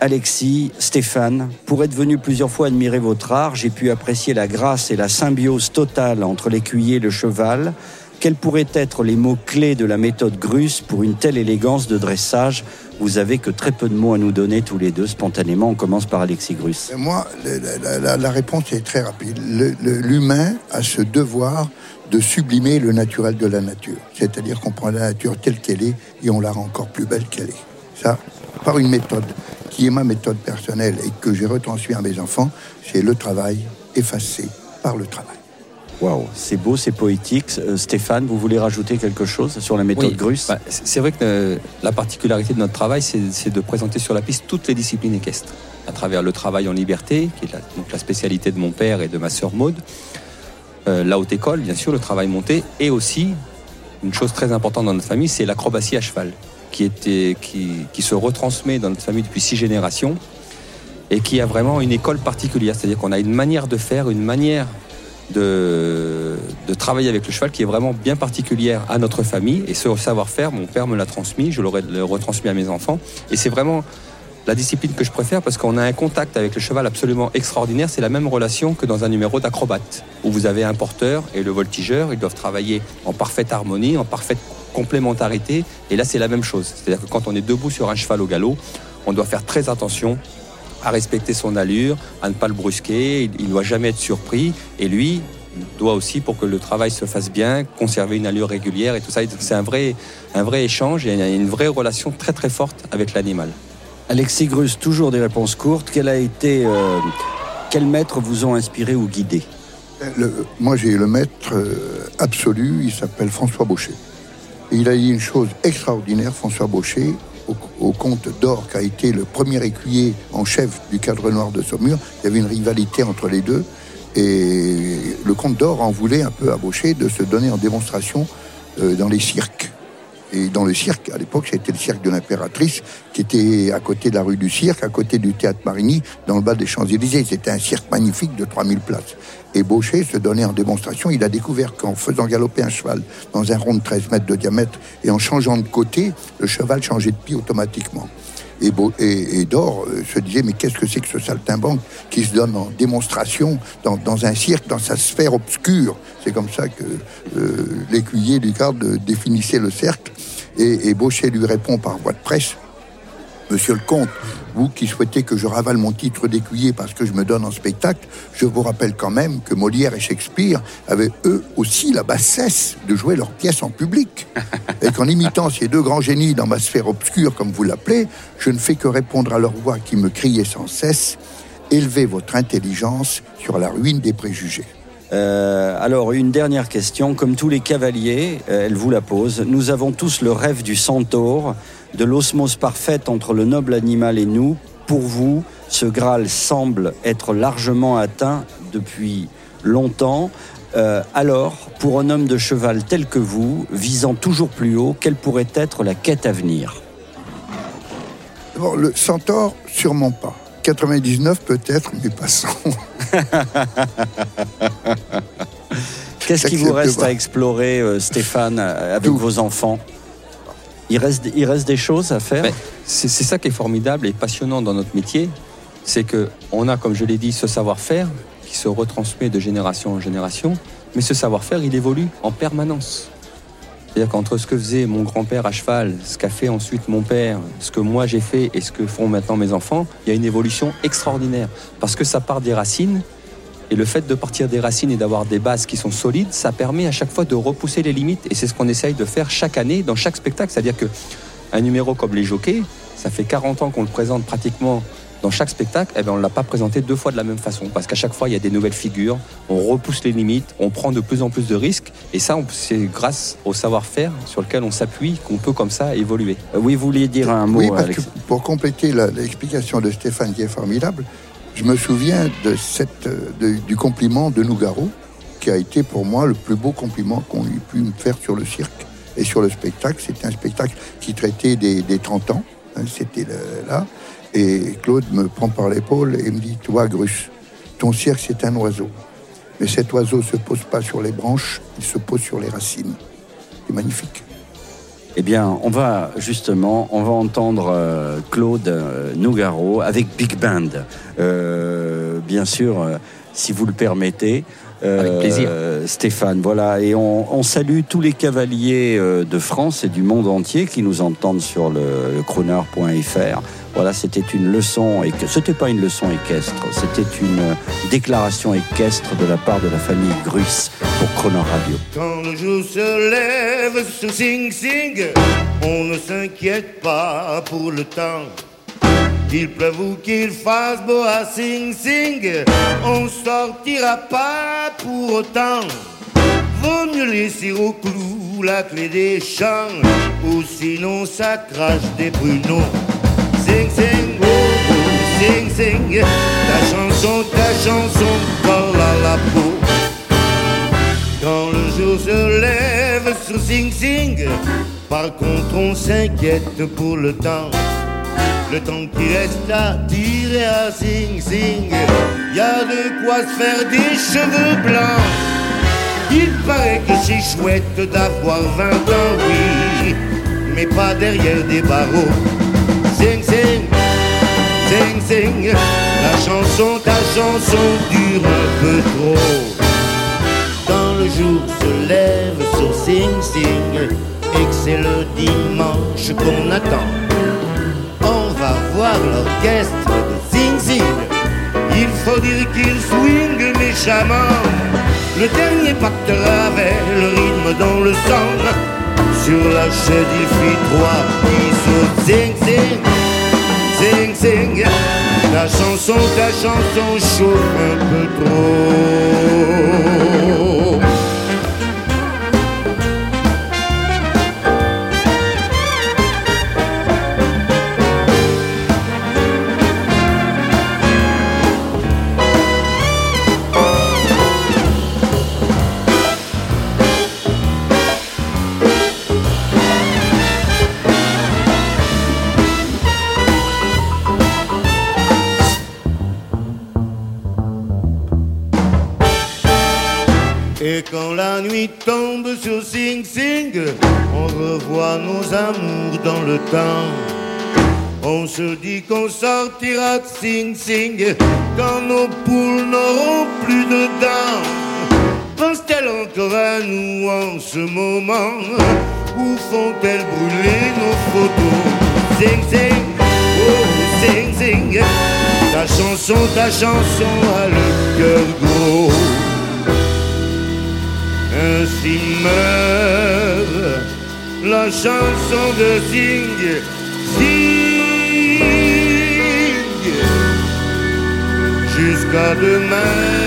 [SPEAKER 4] Alexis, Stéphane, pour être venu plusieurs fois admirer votre art, j'ai pu apprécier la grâce et la symbiose totale entre l'écuyer et le cheval. Quels pourraient être les mots-clés de la méthode Grus pour une telle élégance de dressage Vous avez que très peu de mots à nous donner tous les deux. Spontanément, on commence par Alexis Grus.
[SPEAKER 5] Et moi, la, la- réponse est très rapide. L'humain a ce devoir de sublimer le naturel de la nature. C'est-à-dire qu'on prend la nature telle qu'elle est et on la rend encore plus belle qu'elle est. Ça, par une méthode qui est ma méthode personnelle et que j'ai retransmis à mes enfants, c'est le travail effacé par le travail.
[SPEAKER 4] Waouh, c'est beau, c'est poétique. Euh, Stéphane, vous voulez rajouter quelque chose sur la méthode
[SPEAKER 9] Oui,
[SPEAKER 4] Grus?
[SPEAKER 9] Bah, c'est vrai que euh, la particularité de notre travail, c'est c'est de présenter sur la piste toutes les disciplines équestres, à travers le travail en liberté, qui est la, donc la spécialité de mon père et de ma sœur Maude, euh, la haute école, bien sûr, le travail monté, et aussi une chose très importante dans notre famille, c'est l'acrobatie à cheval, qui, était, qui, qui se retransmet dans notre famille depuis six générations et qui a vraiment une école particulière, c'est-à-dire qu'on a une manière de faire, une manière de, de travailler avec le cheval qui est vraiment bien particulière à notre famille. Et ce savoir-faire, mon père me l'a transmis, je l'aurais retransmis à mes enfants. Et c'est vraiment la discipline que je préfère parce qu'on a un contact avec le cheval absolument extraordinaire. C'est la même relation que dans un numéro d'acrobate, où vous avez un porteur et le voltigeur. Ils doivent travailler en parfaite harmonie, en parfaite complémentarité. Et là, c'est la même chose. C'est-à-dire que quand on est debout sur un cheval au galop, on doit faire très attention à respecter son allure, à ne pas le brusquer, il ne doit jamais être surpris. Et lui il doit aussi, pour que le travail se fasse bien, conserver une allure régulière et tout ça. C'est un vrai, un vrai échange et une vraie relation très très forte avec l'animal.
[SPEAKER 4] Alexis Grus, toujours des réponses courtes. Quel a été, euh, quels maîtres vous ont inspiré ou guidé
[SPEAKER 5] Le- moi, j'ai le maître euh, absolu, il s'appelle François Baucher. Il a dit une chose extraordinaire, François Baucher, au, au comte d'Or, qui a été le premier écuyer en chef du cadre noir de Saumur. Il y avait une rivalité entre les deux. Et le comte d'Or en voulait un peu à Baucher de se donner en démonstration euh, dans les cirques. Et dans le cirque, à l'époque, c'était le cirque de l'impératrice, qui était à côté de la rue du Cirque, à côté du théâtre Marigny, dans le bas des Champs-Élysées. C'était un cirque magnifique de 3000 places. Et Baucher se donnait en démonstration. Il a découvert qu'en faisant galoper un cheval dans un rond de 13 mètres de diamètre et en changeant de côté, le cheval changeait de pied automatiquement. Et, Dor euh, se disait, mais qu'est-ce que c'est que ce saltimbanque qui se donne en démonstration dans, un cirque, dans sa sphère obscure? C'est comme ça que euh, l'écuyer du garde euh, définissait le cercle. Et, et Baucher lui répond par voie de presse, Monsieur le comte, vous qui souhaitez que je ravale mon titre d'écuyer parce que je me donne en spectacle, je vous rappelle quand même que Molière et Shakespeare avaient eux aussi la bassesse de jouer leurs pièces en public. Et qu'en imitant ces deux grands génies dans ma sphère obscure, comme vous l'appelez, je ne fais que répondre à leur voix qui me criait sans cesse Élevez votre intelligence sur la ruine des préjugés.
[SPEAKER 4] Euh, alors, une dernière question. Comme tous les cavaliers, euh, elle vous la pose. Nous avons tous le rêve du centaure, de l'osmose parfaite entre le noble animal et nous. Pour vous, ce Graal semble être largement atteint depuis longtemps. Euh, alors, pour un homme de cheval tel que vous, visant toujours plus haut, quelle pourrait être la quête à venir?
[SPEAKER 5] Bon, le centaure, sûrement pas. 99 peut-être, mais passons.
[SPEAKER 4] Qu'est-ce qui vous reste à explorer, euh, Stéphane, euh, avec
[SPEAKER 5] Tout.
[SPEAKER 4] vos enfants? Il reste, il reste des choses à faire
[SPEAKER 9] c'est ça qui est formidable et passionnant dans notre métier, c'est que on a, comme je l'ai dit, ce savoir-faire qui se retransmet de génération en génération, mais ce savoir-faire, il évolue en permanence. C'est-à-dire qu'entre ce que faisait mon grand-père à cheval, ce qu'a fait ensuite mon père, ce que moi j'ai fait et ce que font maintenant mes enfants, il y a une évolution extraordinaire. Parce que ça part des racines, et le fait de partir des racines et d'avoir des bases qui sont solides, ça permet à chaque fois de repousser les limites. Et c'est ce qu'on essaye de faire chaque année dans chaque spectacle. C'est-à-dire que un numéro comme les jockeys, ça fait 40 ans qu'on le présente pratiquement dans chaque spectacle, eh ben on ne l'a pas présenté deux fois de la même façon. Parce qu'à chaque fois, il y a des nouvelles figures, on repousse les limites, on prend de plus en plus de risques. Et ça, c'est grâce au savoir-faire sur lequel on s'appuie qu'on peut comme ça évoluer.
[SPEAKER 4] Euh, Oui, vous vouliez dire un mot,
[SPEAKER 5] oui, parce
[SPEAKER 4] Alex?
[SPEAKER 5] que pour compléter l'explication de Stéphane qui est formidable, je me souviens du compliment de Nougaro, qui a été pour moi le plus beau compliment qu'on ait pu me faire sur le cirque et sur le spectacle. C'était un spectacle qui traitait des, des 30 ans, hein, c'était là. Et Claude me prend par l'épaule et me dit Toi, Grus, ton cirque, c'est un oiseau. Mais cet oiseau ne se pose pas sur les branches, il se pose sur les racines. C'est magnifique.
[SPEAKER 4] Eh bien, on va justement, on va entendre euh, Claude euh, Nougaro avec Big Band. Euh, bien sûr, si vous le permettez. Euh,
[SPEAKER 9] Avec plaisir.
[SPEAKER 4] Stéphane, voilà. Et on, on salue tous les cavaliers euh, de France et du monde entier qui nous entendent sur le, le crooner.fr. Voilà, c'était une leçon, et c'était pas une leçon équestre, c'était une euh, déclaration équestre de la part de la famille Grus pour Crooner Radio.
[SPEAKER 7] Quand le jour se lève sur Sing Sing, on ne s'inquiète pas pour le temps. Qu'il pleuve ou qu'il fasse beau à Sing Sing, on sortira pas pour autant. Vaut mieux laisser au clou la clé des champs, ou sinon ça crache des pruneaux. Sing Sing, oh, oh, Sing Sing, ta chanson, ta chanson colle à la peau. Quand le jour se lève sur Sing Sing, par contre on s'inquiète pour le temps. Le temps qui reste à tirer à Sing Sing, y a de quoi se faire des cheveux blancs. Il paraît que c'est chouette d'avoir 20 ans, oui, mais pas derrière des barreaux. Sing Sing, Sing Sing, la chanson, ta chanson dure un peu trop quand le jour se lève sur Sing Sing et que c'est le dimanche qu'on attend. L'orchestre de Sing Sing. Il faut dire qu'il swing méchamment. Le dernier pactera avec le rythme dans le sang. Sur la chaise, il fit trois petits sauts. Sing Sing, Sing Sing. Ta chanson, ta chanson chauffe un peu trop. Amours dans le temps. On se dit qu'on sortira de Sing Sing quand nos poules n'auront plus de dents. Pense-t-elle encore à nous en ce moment? Ou font-elles brûler nos photos? Sing Sing, oh Sing Sing, ta chanson, ta chanson a le cœur gros. Ainsi meurt la chanson de Sing, Sing, jusqu'à demain.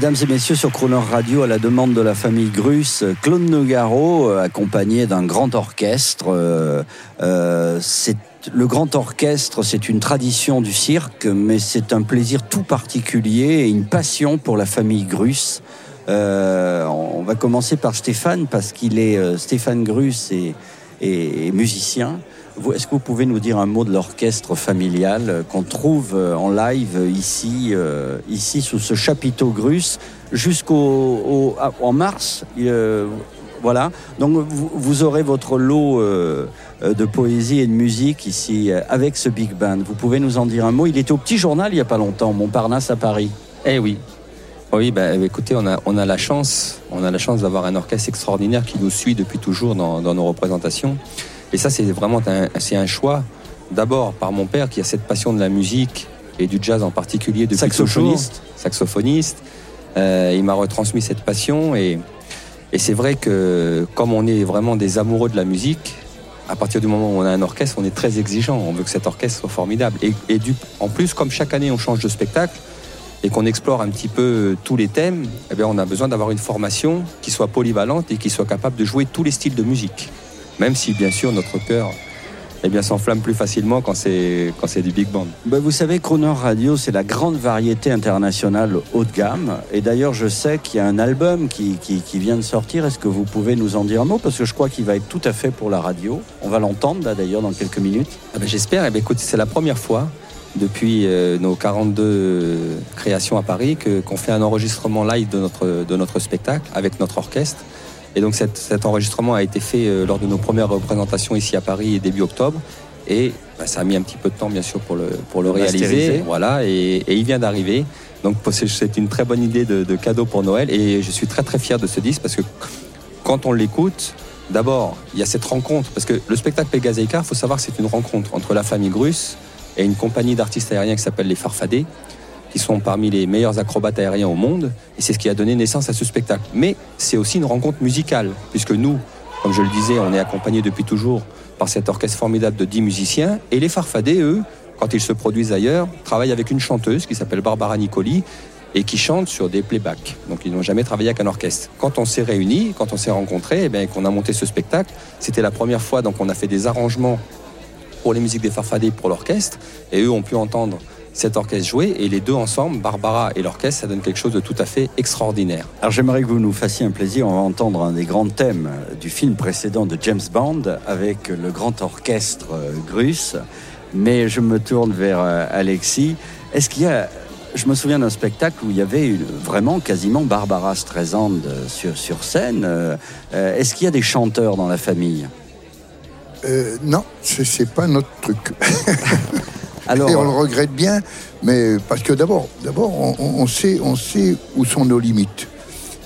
[SPEAKER 4] Mesdames et messieurs, sur Croner Radio, à la demande de la famille Grus, Claude Nogaro, euh, accompagné d'un grand orchestre. euh, euh, le grand orchestre, c'est une tradition du cirque, mais c'est un plaisir tout particulier et une passion pour la famille Grus. On va commencer par Stéphane parce qu'il est Stéphane Grus et- et musicien. Est-ce que vous pouvez nous dire un mot de l'orchestre familial euh, qu'on trouve euh, en live euh, ici, ici sous ce chapiteau Grus jusqu'au en mars Voilà. Donc vous, aurez votre lot de poésie et de musique ici avec ce big band. Vous pouvez nous en dire un mot Il était au Petit Journal il y a pas longtemps, Montparnasse à Paris.
[SPEAKER 9] Eh oui. Oui, bah, écoutez, on a, on a la chance, chance d'avoir un orchestre extraordinaire qui nous suit depuis toujours dans nos représentations. Et ça, c'est vraiment un, c'est un choix. D'abord par mon père qui a cette passion de la musique et du jazz en particulier depuis
[SPEAKER 4] Saxophoniste.
[SPEAKER 9] Saxophoniste. Euh, il m'a retransmis cette passion et, et c'est vrai que comme on est vraiment des amoureux de la musique, à partir du moment où on a un orchestre, on est très exigeant. On veut que cet orchestre soit formidable. Et, et du, en plus, comme chaque année on change de spectacle, et qu'on explore un petit peu euh, tous les thèmes, eh bien, on a besoin d'avoir une formation qui soit polyvalente et qui soit capable de jouer tous les styles de musique. Même si, bien sûr, notre cœur eh bien, s'enflamme plus facilement quand c'est, quand c'est du big band.
[SPEAKER 4] Ben, vous savez, Crooner Radio, c'est la grande variété internationale haut de gamme. Et d'ailleurs, je sais qu'il y a un album qui, qui, qui vient de sortir. Est-ce que vous pouvez nous en dire un mot? Parce que je crois qu'il va être tout à fait pour la radio. On va l'entendre, là, d'ailleurs, dans quelques minutes.
[SPEAKER 9] Ah ben, j'espère. Eh bien, écoute, c'est la première fois depuis euh, nos 42 créations à Paris que, qu'on fait un enregistrement live de notre, de notre spectacle avec notre orchestre. Et donc cet, cet enregistrement a été fait euh, lors de nos premières représentations ici à Paris début octobre. Et bah, ça a mis un petit peu de temps bien sûr pour le, pour le réaliser. Voilà, et, et il vient d'arriver. Donc c'est- une très bonne idée de, de cadeau pour Noël. Et je suis très très fier de ce disque parce que quand on l'écoute, d'abord il y a cette rencontre. Parce que le spectacle Pégase il faut savoir que c'est une rencontre entre la famille Grus et une compagnie d'artistes aériens qui s'appelle les Farfadets qui sont parmi les meilleurs acrobates aériens au monde, et c'est ce qui a donné naissance à ce spectacle. Mais c'est aussi une rencontre musicale, puisque nous, comme je le disais, on est accompagnés depuis toujours par cet orchestre formidable de 10 musiciens, et les Farfadets, eux, quand ils se produisent ailleurs, travaillent avec une chanteuse qui s'appelle Barbara Nicoli, et qui chante sur des playbacks. Donc ils n'ont jamais travaillé avec un orchestre. Quand on s'est réunis, quand on s'est rencontrés, et bien, qu'on a monté ce spectacle, c'était la première fois, donc on a fait des arrangements pour les musiques des Farfadets pour l'orchestre, et eux ont pu entendre cet orchestre jouer, et les deux ensemble, Barbara et l'orchestre, ça donne quelque chose de tout à fait extraordinaire.
[SPEAKER 4] Alors j'aimerais que vous nous fassiez un plaisir. On va entendre un des grands thèmes du film précédent de James Bond avec le grand orchestre euh, Grus. Mais je me tourne vers euh, Alexis. Est-ce qu'il y a... Je me souviens d'un spectacle où il y avait une- vraiment quasiment Barbara Streisand euh, sur, sur scène. Euh, Est-ce qu'il y a des chanteurs dans la famille?
[SPEAKER 5] Euh, non, c'est pas notre truc.
[SPEAKER 4] Alors,
[SPEAKER 5] Et on le regrette bien, mais parce que d'abord, d'abord, on, sait, on sait où sont nos limites.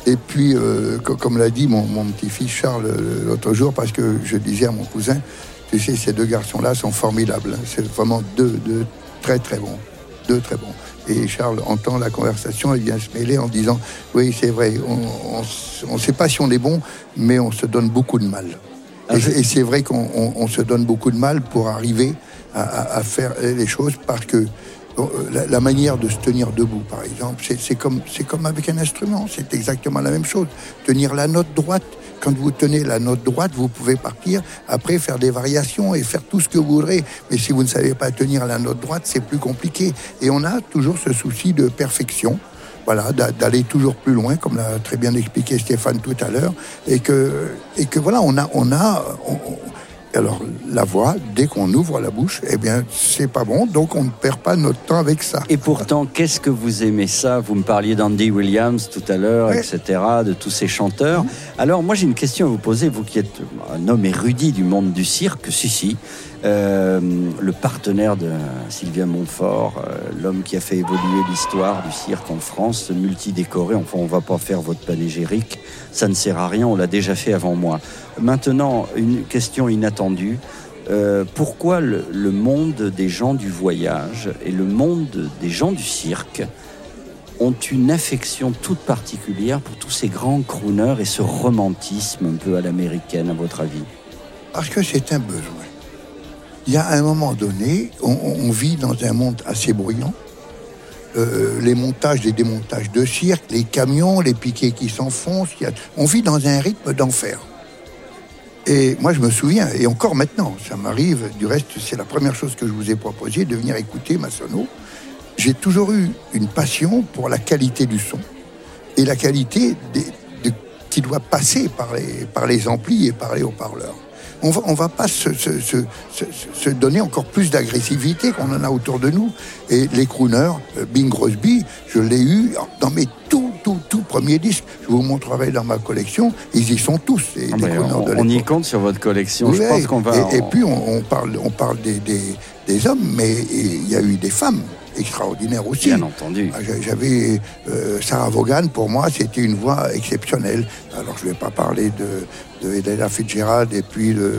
[SPEAKER 5] Et puis, euh, co- comme l'a dit mon, mon petit-fils Charles euh, l'autre jour, parce que je disais à mon cousin, tu sais, ces deux garçons-là sont formidables. hein. C'est vraiment deux, deux très très bons, deux très bons. Et Charles entend la conversation, il vient se mêler en disant, oui, c'est vrai, on ne sait pas si on est bon, mais on se donne beaucoup de mal.
[SPEAKER 4] Ah,
[SPEAKER 5] Et, et c'est vrai qu'on on- on se donne beaucoup de mal pour arriver à, faire les choses parce que euh, la, manière de se tenir debout, par exemple, c'est- comme, comme avec un instrument, c'est exactement la même chose. Tenir la note droite, quand vous tenez la note droite, vous pouvez partir, après faire des variations et faire tout ce que vous voudrez. Mais si vous ne savez pas tenir la note droite, c'est plus compliqué. Et on a toujours ce souci de perfection voilà, d'a- d'aller toujours plus loin, comme l'a très bien expliqué Stéphane tout à l'heure, et que, et que voilà, on a, on a, on- alors la voix, dès qu'on ouvre la bouche, eh bien, c'est pas bon, donc on ne perd pas notre temps avec ça.
[SPEAKER 4] Et pourtant, qu'est-ce que vous aimez ça? Vous me parliez d'Andy Williams tout à l'heure, etc., de tous ces chanteurs. Alors, moi, j'ai une question à vous poser, vous qui êtes un homme érudit du monde du cirque, si, si, euh, le partenaire de Sylvia Montfort, euh, l'homme qui a fait évoluer l'histoire du cirque en France, multidécoré, enfin, on va pas faire votre panégyrique, ça ne sert à rien, on l'a déjà fait avant moi. Maintenant, une question inattendue. Euh, pourquoi le, monde des gens du voyage et le monde des gens du cirque ont une affection toute particulière pour tous ces grands crooners et ce romantisme un peu à l'américaine, à votre avis?
[SPEAKER 5] Parce que c'est un besoin. Il y a un moment donné, on, vit dans un monde assez bruyant. Euh, les montages, les démontages de cirque, les camions, les piquets qui s'enfoncent. On vit dans un rythme d'enfer. Et moi, je me souviens, et encore maintenant, ça m'arrive, du reste, c'est la première chose que je vous ai proposé, de venir écouter ma sono. J'ai toujours eu une passion pour la qualité du son et la qualité qui doit passer par les, par les amplis et par les haut-parleurs. On va, on va pas se, se- se- se- se donner encore plus d'agressivité qu'on en a autour de nous. Et les crooners, euh, Bing Crosby, je l'ai eu dans mes tout, tout, tout premiers disques. Je vous montrerai dans ma collection. Ils y sont tous, les,
[SPEAKER 4] Ah
[SPEAKER 5] les
[SPEAKER 4] ben,
[SPEAKER 5] de
[SPEAKER 4] on, y compte sur votre collection. Je pense qu'on va.
[SPEAKER 5] Et, puis on, on parle, on parle des, des, des hommes, mais il y a eu des femmes extraordinaires aussi.
[SPEAKER 4] Bien entendu.
[SPEAKER 5] Ah, j'a- J'avais euh, Sarah Vaughan, pour moi, c'était une voix exceptionnelle. Alors je ne vais pas parler de, de Fitzgerald et puis de,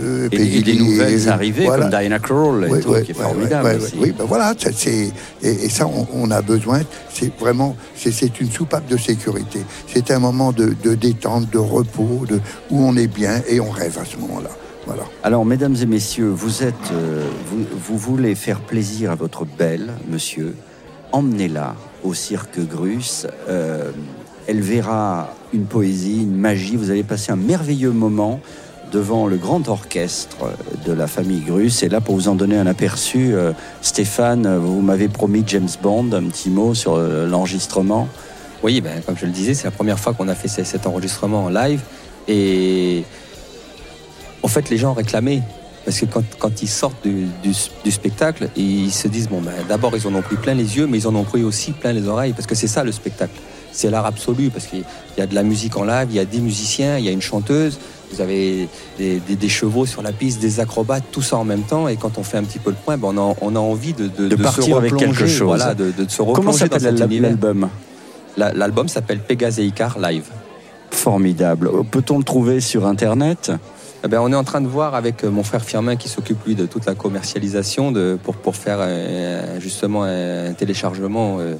[SPEAKER 5] de
[SPEAKER 4] Et,
[SPEAKER 5] Peggy
[SPEAKER 4] et des nouvelles
[SPEAKER 5] et-
[SPEAKER 4] arrivées
[SPEAKER 5] voilà.
[SPEAKER 4] comme Diana Krall et tout, qui est formidable aussi.
[SPEAKER 5] Oui, ben voilà, c'est, et, et ça, on, on a besoin, c'est vraiment, c'est, c'est une soupape de sécurité. C'est un moment de, de détente, de repos, de, où on est bien et on rêve à ce moment-là. Voilà.
[SPEAKER 4] Alors, mesdames et messieurs, vous êtes, euh, vous, vous voulez faire plaisir à votre belle, monsieur, emmenez-la au cirque Grus. Euh, elle verra une poésie, une magie. Vous allez passer un merveilleux moment. devant le grand orchestre de la famille Grus. Et là, pour vous en donner un aperçu, euh, Stéphane, vous m'avez promis James Bond, un petit mot sur euh, l'enregistrement.
[SPEAKER 9] Oui, ben, comme je le disais, c'est la première fois qu'on a fait ce- cet enregistrement en live. Et en fait, les gens réclamaient. Parce que quand, ils sortent du spectacle, ils se disent bon, ben, d'abord, ils en ont pris plein les yeux, mais ils en ont pris aussi plein les oreilles. Parce que c'est ça le spectacle. C'est l'art absolu. Parce qu'il y a de la musique en live, il y a des musiciens, il y a une chanteuse, vous avez des, des- des chevaux sur la piste, des acrobates, tout ça en même temps. Et quand on fait un petit peu le point, ben, on, a, on a envie de, de,
[SPEAKER 4] De partir avec quelque chose.
[SPEAKER 9] Voilà, de, se replonger
[SPEAKER 4] Comment s'appelle l'album
[SPEAKER 9] La- L'album s'appelle Pégase et Icar Live.
[SPEAKER 4] Formidable. Peut-on le trouver sur Internet?
[SPEAKER 9] Eh ben, on est en train de voir avec euh, mon frère Firmin qui s'occupe lui de toute la commercialisation de, pour, pour faire euh, justement un téléchargement. euh.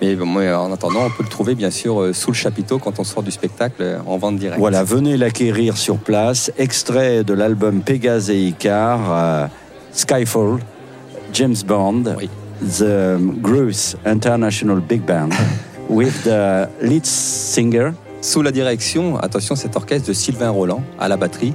[SPEAKER 9] Mais bon, en attendant, on peut le trouver bien sûr euh, sous le chapiteau quand on sort du spectacle euh, en vente directe.
[SPEAKER 4] Voilà, venez l'acquérir sur place. Extrait de l'album Pégase et Icar, euh, Skyfall, James Bond, The Grues International Big Band, with the lead singer.
[SPEAKER 9] Sous la direction, attention, cet orchestre de Sylvain Roland à la batterie,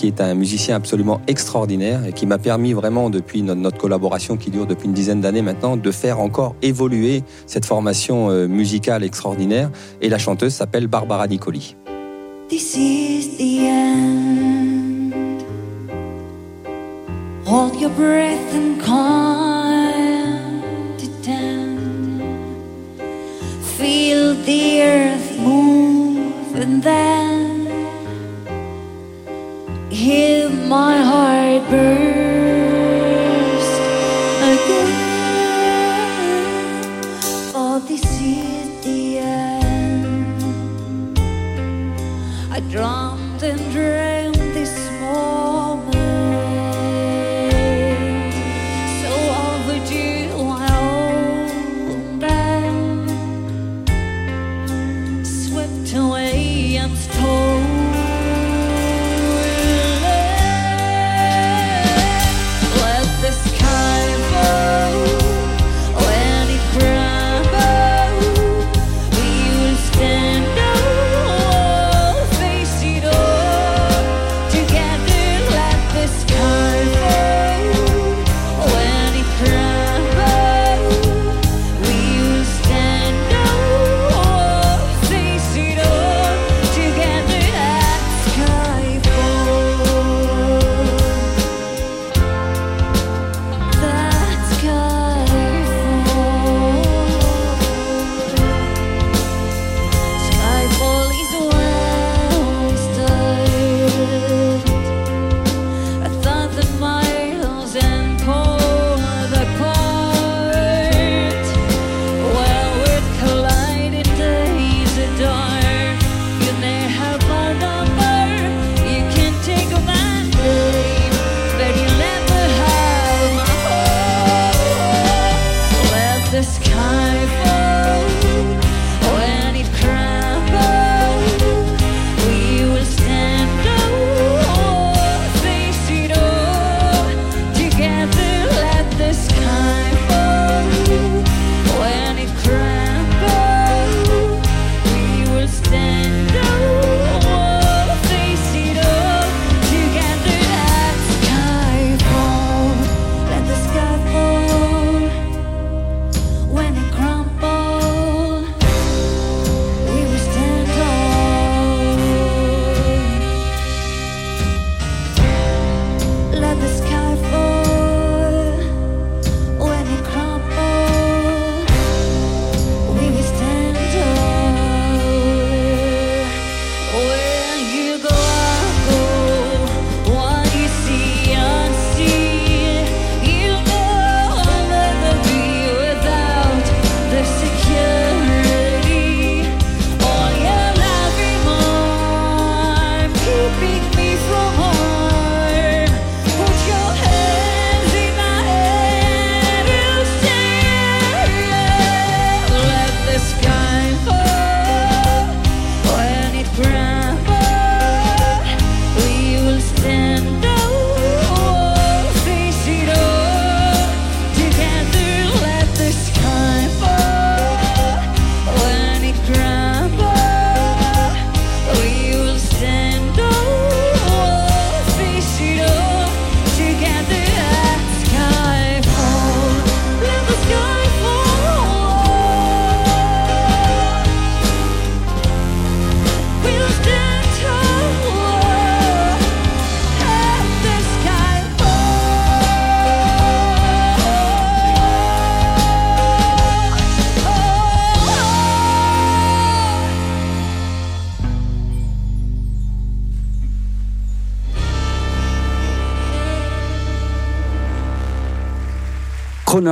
[SPEAKER 9] qui est un musicien absolument extraordinaire et qui m'a permis vraiment, depuis notre, collaboration qui dure depuis une dizaine d'années maintenant, de faire encore évoluer cette formation euh, musicale extraordinaire. Et la chanteuse s'appelle Barbara Nicoli.
[SPEAKER 11] This is the end. Hold your breath and ten. Feel the earth move and then Hear my heart
[SPEAKER 4] burn.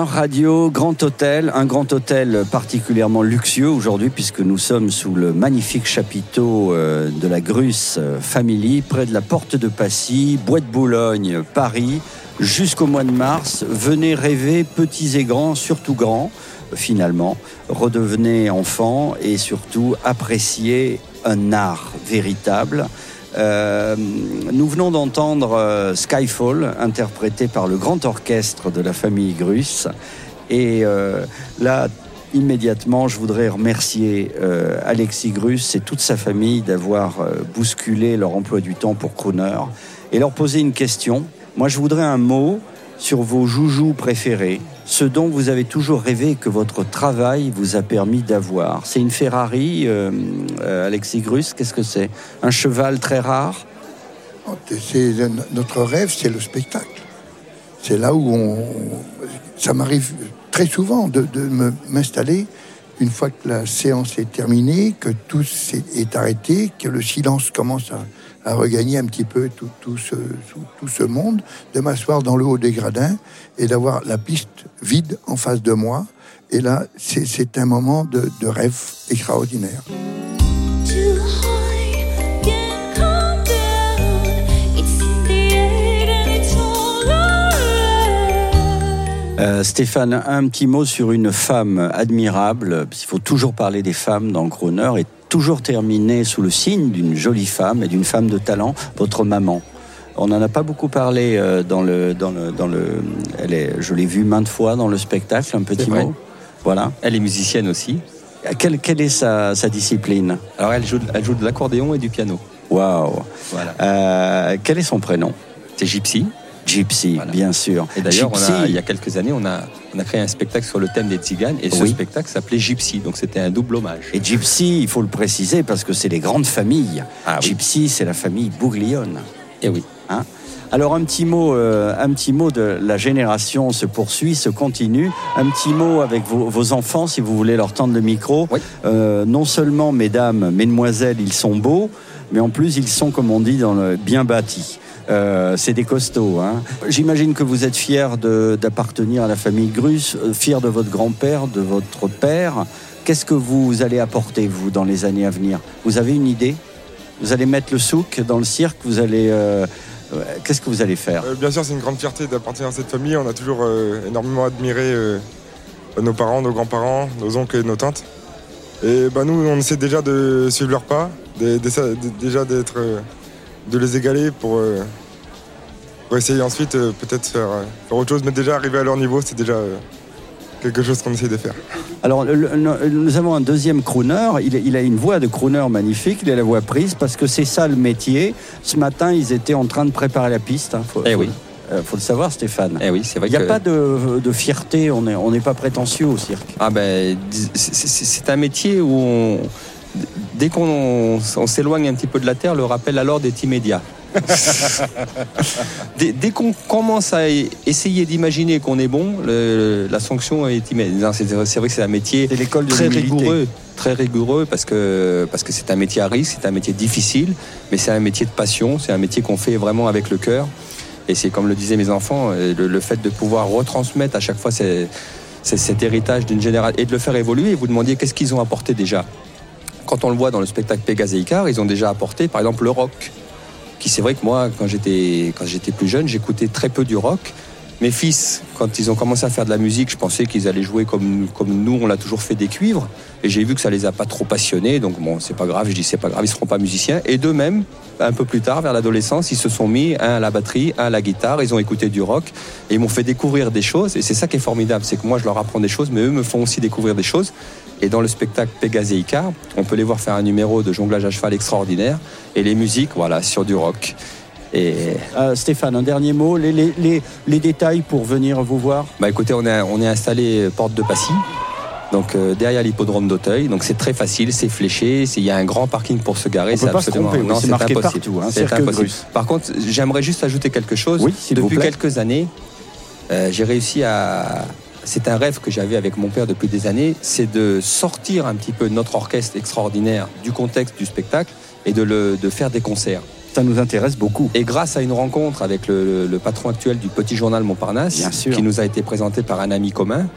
[SPEAKER 4] Radio, Grand Hôtel, un grand hôtel particulièrement luxueux aujourd'hui puisque nous sommes sous le magnifique chapiteau euh, de la Grusse Family, près de la porte de Passy, Bois de Boulogne, Paris, jusqu'au mois de mars. Venez rêver, petits et grands, surtout grands, finalement. Redevenez enfants et surtout appréciez un art véritable. Euh, nous venons d'entendre euh, Skyfall, interprété par le grand orchestre de la famille Grus. Et euh, là, immédiatement, je voudrais remercier Alexis Grus et toute sa famille d'avoir bousculé leur emploi du temps pour Crooner et leur poser une question. Moi, je voudrais un mot sur vos joujoux préférés, ce dont vous avez toujours rêvé que votre travail vous a permis d'avoir. C'est une Ferrari, euh, euh, Alexis Grus, qu'est-ce que c'est? Un cheval très rare?
[SPEAKER 5] C'est notre rêve, c'est le spectacle. C'est là où on. Ça m'arrive très souvent de, de m'installer une fois que la séance est terminée, que tout est arrêté, que le silence commence à, à regagner un petit peu tout, tout ce, tout, tout ce monde, de m'asseoir dans le haut des gradins et d'avoir la piste vide en face de moi. Et là, c'est- c'est un moment de, de rêve extraordinaire.
[SPEAKER 4] Euh, Stéphane, un petit mot sur une femme admirable. Il faut toujours parler des femmes dans Croner et toujours terminer sous le signe d'une jolie femme et d'une femme de talent, votre maman. On n'en a pas beaucoup parlé euh, dans le, dans le, dans le. Elle est, je l'ai vue maintes fois dans le spectacle. Un petit mot. Voilà.
[SPEAKER 9] Elle est musicienne aussi.
[SPEAKER 4] Quelle, quelle est sa, sa discipline?
[SPEAKER 9] Alors elle joue, elle joue de l'accordéon et du piano.
[SPEAKER 4] Waouh.
[SPEAKER 9] Voilà.
[SPEAKER 4] Euh, quel est son prénom?
[SPEAKER 9] C'est Gypsy.
[SPEAKER 4] Gypsy,
[SPEAKER 9] Voilà.
[SPEAKER 4] bien sûr.
[SPEAKER 9] Et d'ailleurs, il y a quelques années, on a, on a créé un spectacle sur le thème des tziganes. Et ce
[SPEAKER 4] Oui.
[SPEAKER 9] spectacle s'appelait Gypsy. Donc c'était un double hommage.
[SPEAKER 4] Et Gypsy, il faut le préciser parce que c'est les grandes familles.
[SPEAKER 9] Ah oui.
[SPEAKER 4] Gypsy, c'est la famille Bouglione.
[SPEAKER 9] Et oui.
[SPEAKER 4] Hein Alors un petit mot, euh, un petit mot de la génération se poursuit, se continue. Un petit mot avec vos, vos enfants, si vous voulez leur tendre le micro.
[SPEAKER 9] Oui.
[SPEAKER 4] Euh, non seulement, mesdames, mesdemoiselles, ils sont beaux, mais en plus ils sont, comme on dit, bien bâtis. Euh, c'est des costauds. Hein. J'imagine que vous êtes fiers d'appartenir à la famille Grus, euh, fiers de votre grand-père, de votre père. Qu'est-ce que vous allez apporter, vous, dans les années à venir? Vous avez une idée? Vous allez mettre le souk dans le cirque Vous allez... euh, Qu'est-ce que vous allez faire?
[SPEAKER 12] Bien sûr, c'est une grande fierté d'appartenir à cette famille. On a toujours énormément admiré nos parents, nos grands-parents, nos oncles et nos tantes. Et bah, nous, on essaie déjà de suivre leurs pas, de- de- de- déjà d'être, euh, de les égaler pour, euh, pour essayer ensuite euh, peut-être faire, faire autre chose. Mais déjà arriver à leur niveau, c'est déjà quelque chose qu'on essaie de faire.
[SPEAKER 4] Alors, le- le- nous avons un deuxième crooner. Il, il a une voix de crooner magnifique. Il a la voix prise parce que c'est ça le métier. Ce matin, ils étaient en train de préparer la piste. hein. Faut,
[SPEAKER 9] Eh
[SPEAKER 4] faut-
[SPEAKER 9] oui.
[SPEAKER 4] euh, faut le savoir, Stéphane.
[SPEAKER 9] Eh oui, c'est vrai
[SPEAKER 4] Il n'y a
[SPEAKER 9] que-
[SPEAKER 4] pas de, de fierté. On n'est on pas prétentieux au cirque.
[SPEAKER 9] Ah ben, c'est- un métier où on- dès qu'on on s'éloigne un petit peu de la terre, le rappel alors est immédiat. dès dès qu'on commence à essayer d'imaginer qu'on est bon, le- la sanction est immédiate. C'est vrai que c'est un métier
[SPEAKER 4] l'école
[SPEAKER 9] très rigoureux, très rigoureux parce que parce que c'est un métier à risque, c'est un métier difficile, mais c'est un métier de passion, c'est un métier qu'on fait vraiment avec le cœur. Et c'est comme le disaient mes enfants, euh, le, fait de pouvoir retransmettre à chaque fois cet héritage d'une génération et de le faire évoluer. Et vous demandiez qu'est-ce qu'ils ont apporté déjà. Quand on le voit dans le spectacle Pégase et ils ont déjà apporté par exemple le rock. Qui c'est vrai que moi, quand j'étais plus jeune, j'écoutais très peu du rock. Mes fils, quand ils ont commencé à faire de la musique, je pensais qu'ils allaient jouer comme, comme nous, on l'a toujours fait des cuivres. Et j'ai vu que ça les a pas trop passionnés. Donc bon, c'est pas grave, je dis c'est pas grave, ils seront pas musiciens. Et d'eux-mêmes, un peu plus tard, vers l'adolescence, ils se sont mis, un à la batterie, un à la guitare, ils ont écouté du rock. Et ils m'ont fait découvrir des choses. Et c'est ça qui est formidable, c'est que moi je leur apprends des choses, mais eux me font aussi découvrir des choses. Et dans le spectacle Pégase et Icar, on peut les voir faire un numéro de jonglage à cheval extraordinaire. Et les musiques, voilà, sur du rock. Et
[SPEAKER 4] Euh, Stéphane, un dernier mot. Les, les- les- les détails pour venir vous voir?
[SPEAKER 9] Bah écoutez, on est, on est installé porte de Passy, donc euh, derrière l'hippodrome d'Auteuil. Donc c'est très facile, c'est fléché, il y a un grand parking pour se garer. C'est absolument-
[SPEAKER 4] oui,
[SPEAKER 9] non,
[SPEAKER 4] c'est
[SPEAKER 9] impossible.
[SPEAKER 4] partout, hein,
[SPEAKER 9] impossible. Par contre, j'aimerais juste ajouter quelque chose.
[SPEAKER 4] Oui,
[SPEAKER 9] Depuis quelques années, euh, j'ai réussi à. C'est un rêve que j'avais avec mon père depuis des années, c'est de sortir un petit peu notre orchestre extraordinaire du contexte du spectacle et de, le, de faire des concerts.
[SPEAKER 4] Ça nous intéresse beaucoup.
[SPEAKER 9] Et grâce à une rencontre avec le, le- le patron actuel du Petit Journal Montparnasse, qui nous a été présenté par un ami commun,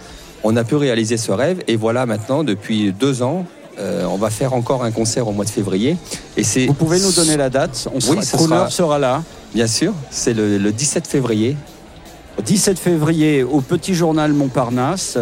[SPEAKER 9] on a pu réaliser ce rêve. Et voilà maintenant, depuis deux ans, euh, on va faire encore un concert au mois de février. Et c'est
[SPEAKER 4] Vous pouvez nous donner la date On sera,
[SPEAKER 9] Oui, ce
[SPEAKER 4] Crooner
[SPEAKER 9] sera-
[SPEAKER 4] sera là.
[SPEAKER 9] Bien sûr, c'est le, le 17 février.
[SPEAKER 4] 17 février au Petit Journal Montparnasse.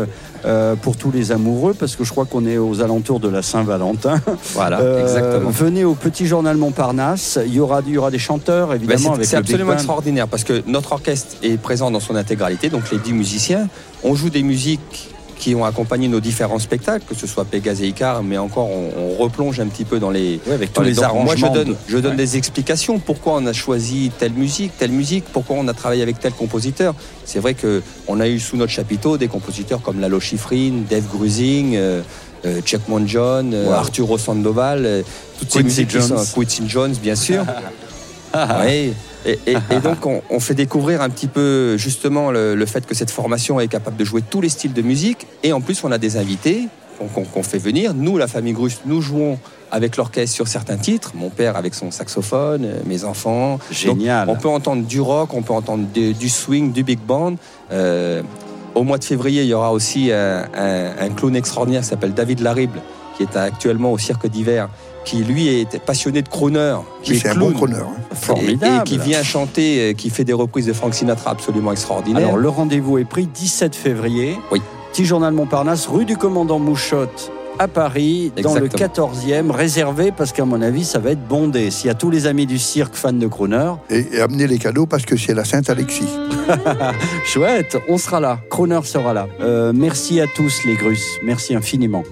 [SPEAKER 4] Euh, pour tous les amoureux, parce que je crois qu'on est aux alentours de la Saint-Valentin.
[SPEAKER 9] Voilà,
[SPEAKER 4] Euh,
[SPEAKER 9] exactement.
[SPEAKER 4] Venez au Petit Journal Montparnasse. Il y aura, il y aura des chanteurs,
[SPEAKER 9] Ben,
[SPEAKER 4] évidemment,
[SPEAKER 9] c'est absolument extraordinaire parce que notre orchestre est présent dans son intégralité, donc les 10 musiciens. On joue des musiques qui ont accompagné nos différents spectacles, que ce soit Pégase et Icar, mais encore on, on replonge un petit peu dans les,
[SPEAKER 4] Oui, avec
[SPEAKER 9] dans
[SPEAKER 4] tous les
[SPEAKER 9] donc, Moi, je
[SPEAKER 4] arrangements
[SPEAKER 9] donne, je donne
[SPEAKER 4] Ouais.
[SPEAKER 9] des explications pourquoi on a choisi telle musique, telle musique, pourquoi on a travaillé avec tel compositeur? C'est vrai que on a eu sous notre chapiteau des compositeurs comme Lalo Schifrin, Dave Grusing. euh, euh, Chuck Monjohn, euh,
[SPEAKER 4] Wow.
[SPEAKER 9] Arturo Sandoval, toutes ces musiques qui sont
[SPEAKER 4] Jones.
[SPEAKER 9] Quincy Jones, bien sûr. Oui. Et, et- et donc, on, on fait découvrir un petit peu justement le, le fait que cette formation est capable de jouer tous les styles de musique. Et en plus, on a des invités qu'on fait venir. Nous, la famille Grus, nous jouons avec l'orchestre sur certains titres. Mon père avec son saxophone, euh, mes enfants.
[SPEAKER 4] Génial.
[SPEAKER 9] Donc, on peut entendre du rock, on peut entendre de- du swing, du big band. Euh, au mois de février, il y aura aussi un, un- un clown extraordinaire qui s'appelle David Larible, qui est actuellement au cirque d'hiver, qui lui est passionné de crooner, qui
[SPEAKER 5] Oui,
[SPEAKER 9] est
[SPEAKER 5] c'est un bon crooner. hein.
[SPEAKER 9] Et,
[SPEAKER 4] Formidable.
[SPEAKER 9] et qui vient chanter, euh, qui fait des reprises de Frank Sinatra absolument extraordinaires.
[SPEAKER 4] Alors, le rendez-vous est pris 17 février.
[SPEAKER 9] Oui.
[SPEAKER 4] Petit Journal Montparnasse, rue du Commandant Mouchotte à Paris, dans le
[SPEAKER 9] Exactement.
[SPEAKER 4] 14e, réservé parce qu'à mon avis, ça va être bondé. S'il y a tous les amis du cirque fans de crooner,
[SPEAKER 5] Et, et amenez les cadeaux parce que c'est la Sainte-Alexis.
[SPEAKER 4] chouette, on sera là. Crooner sera là. Euh, merci à tous les Grusses. Merci infiniment.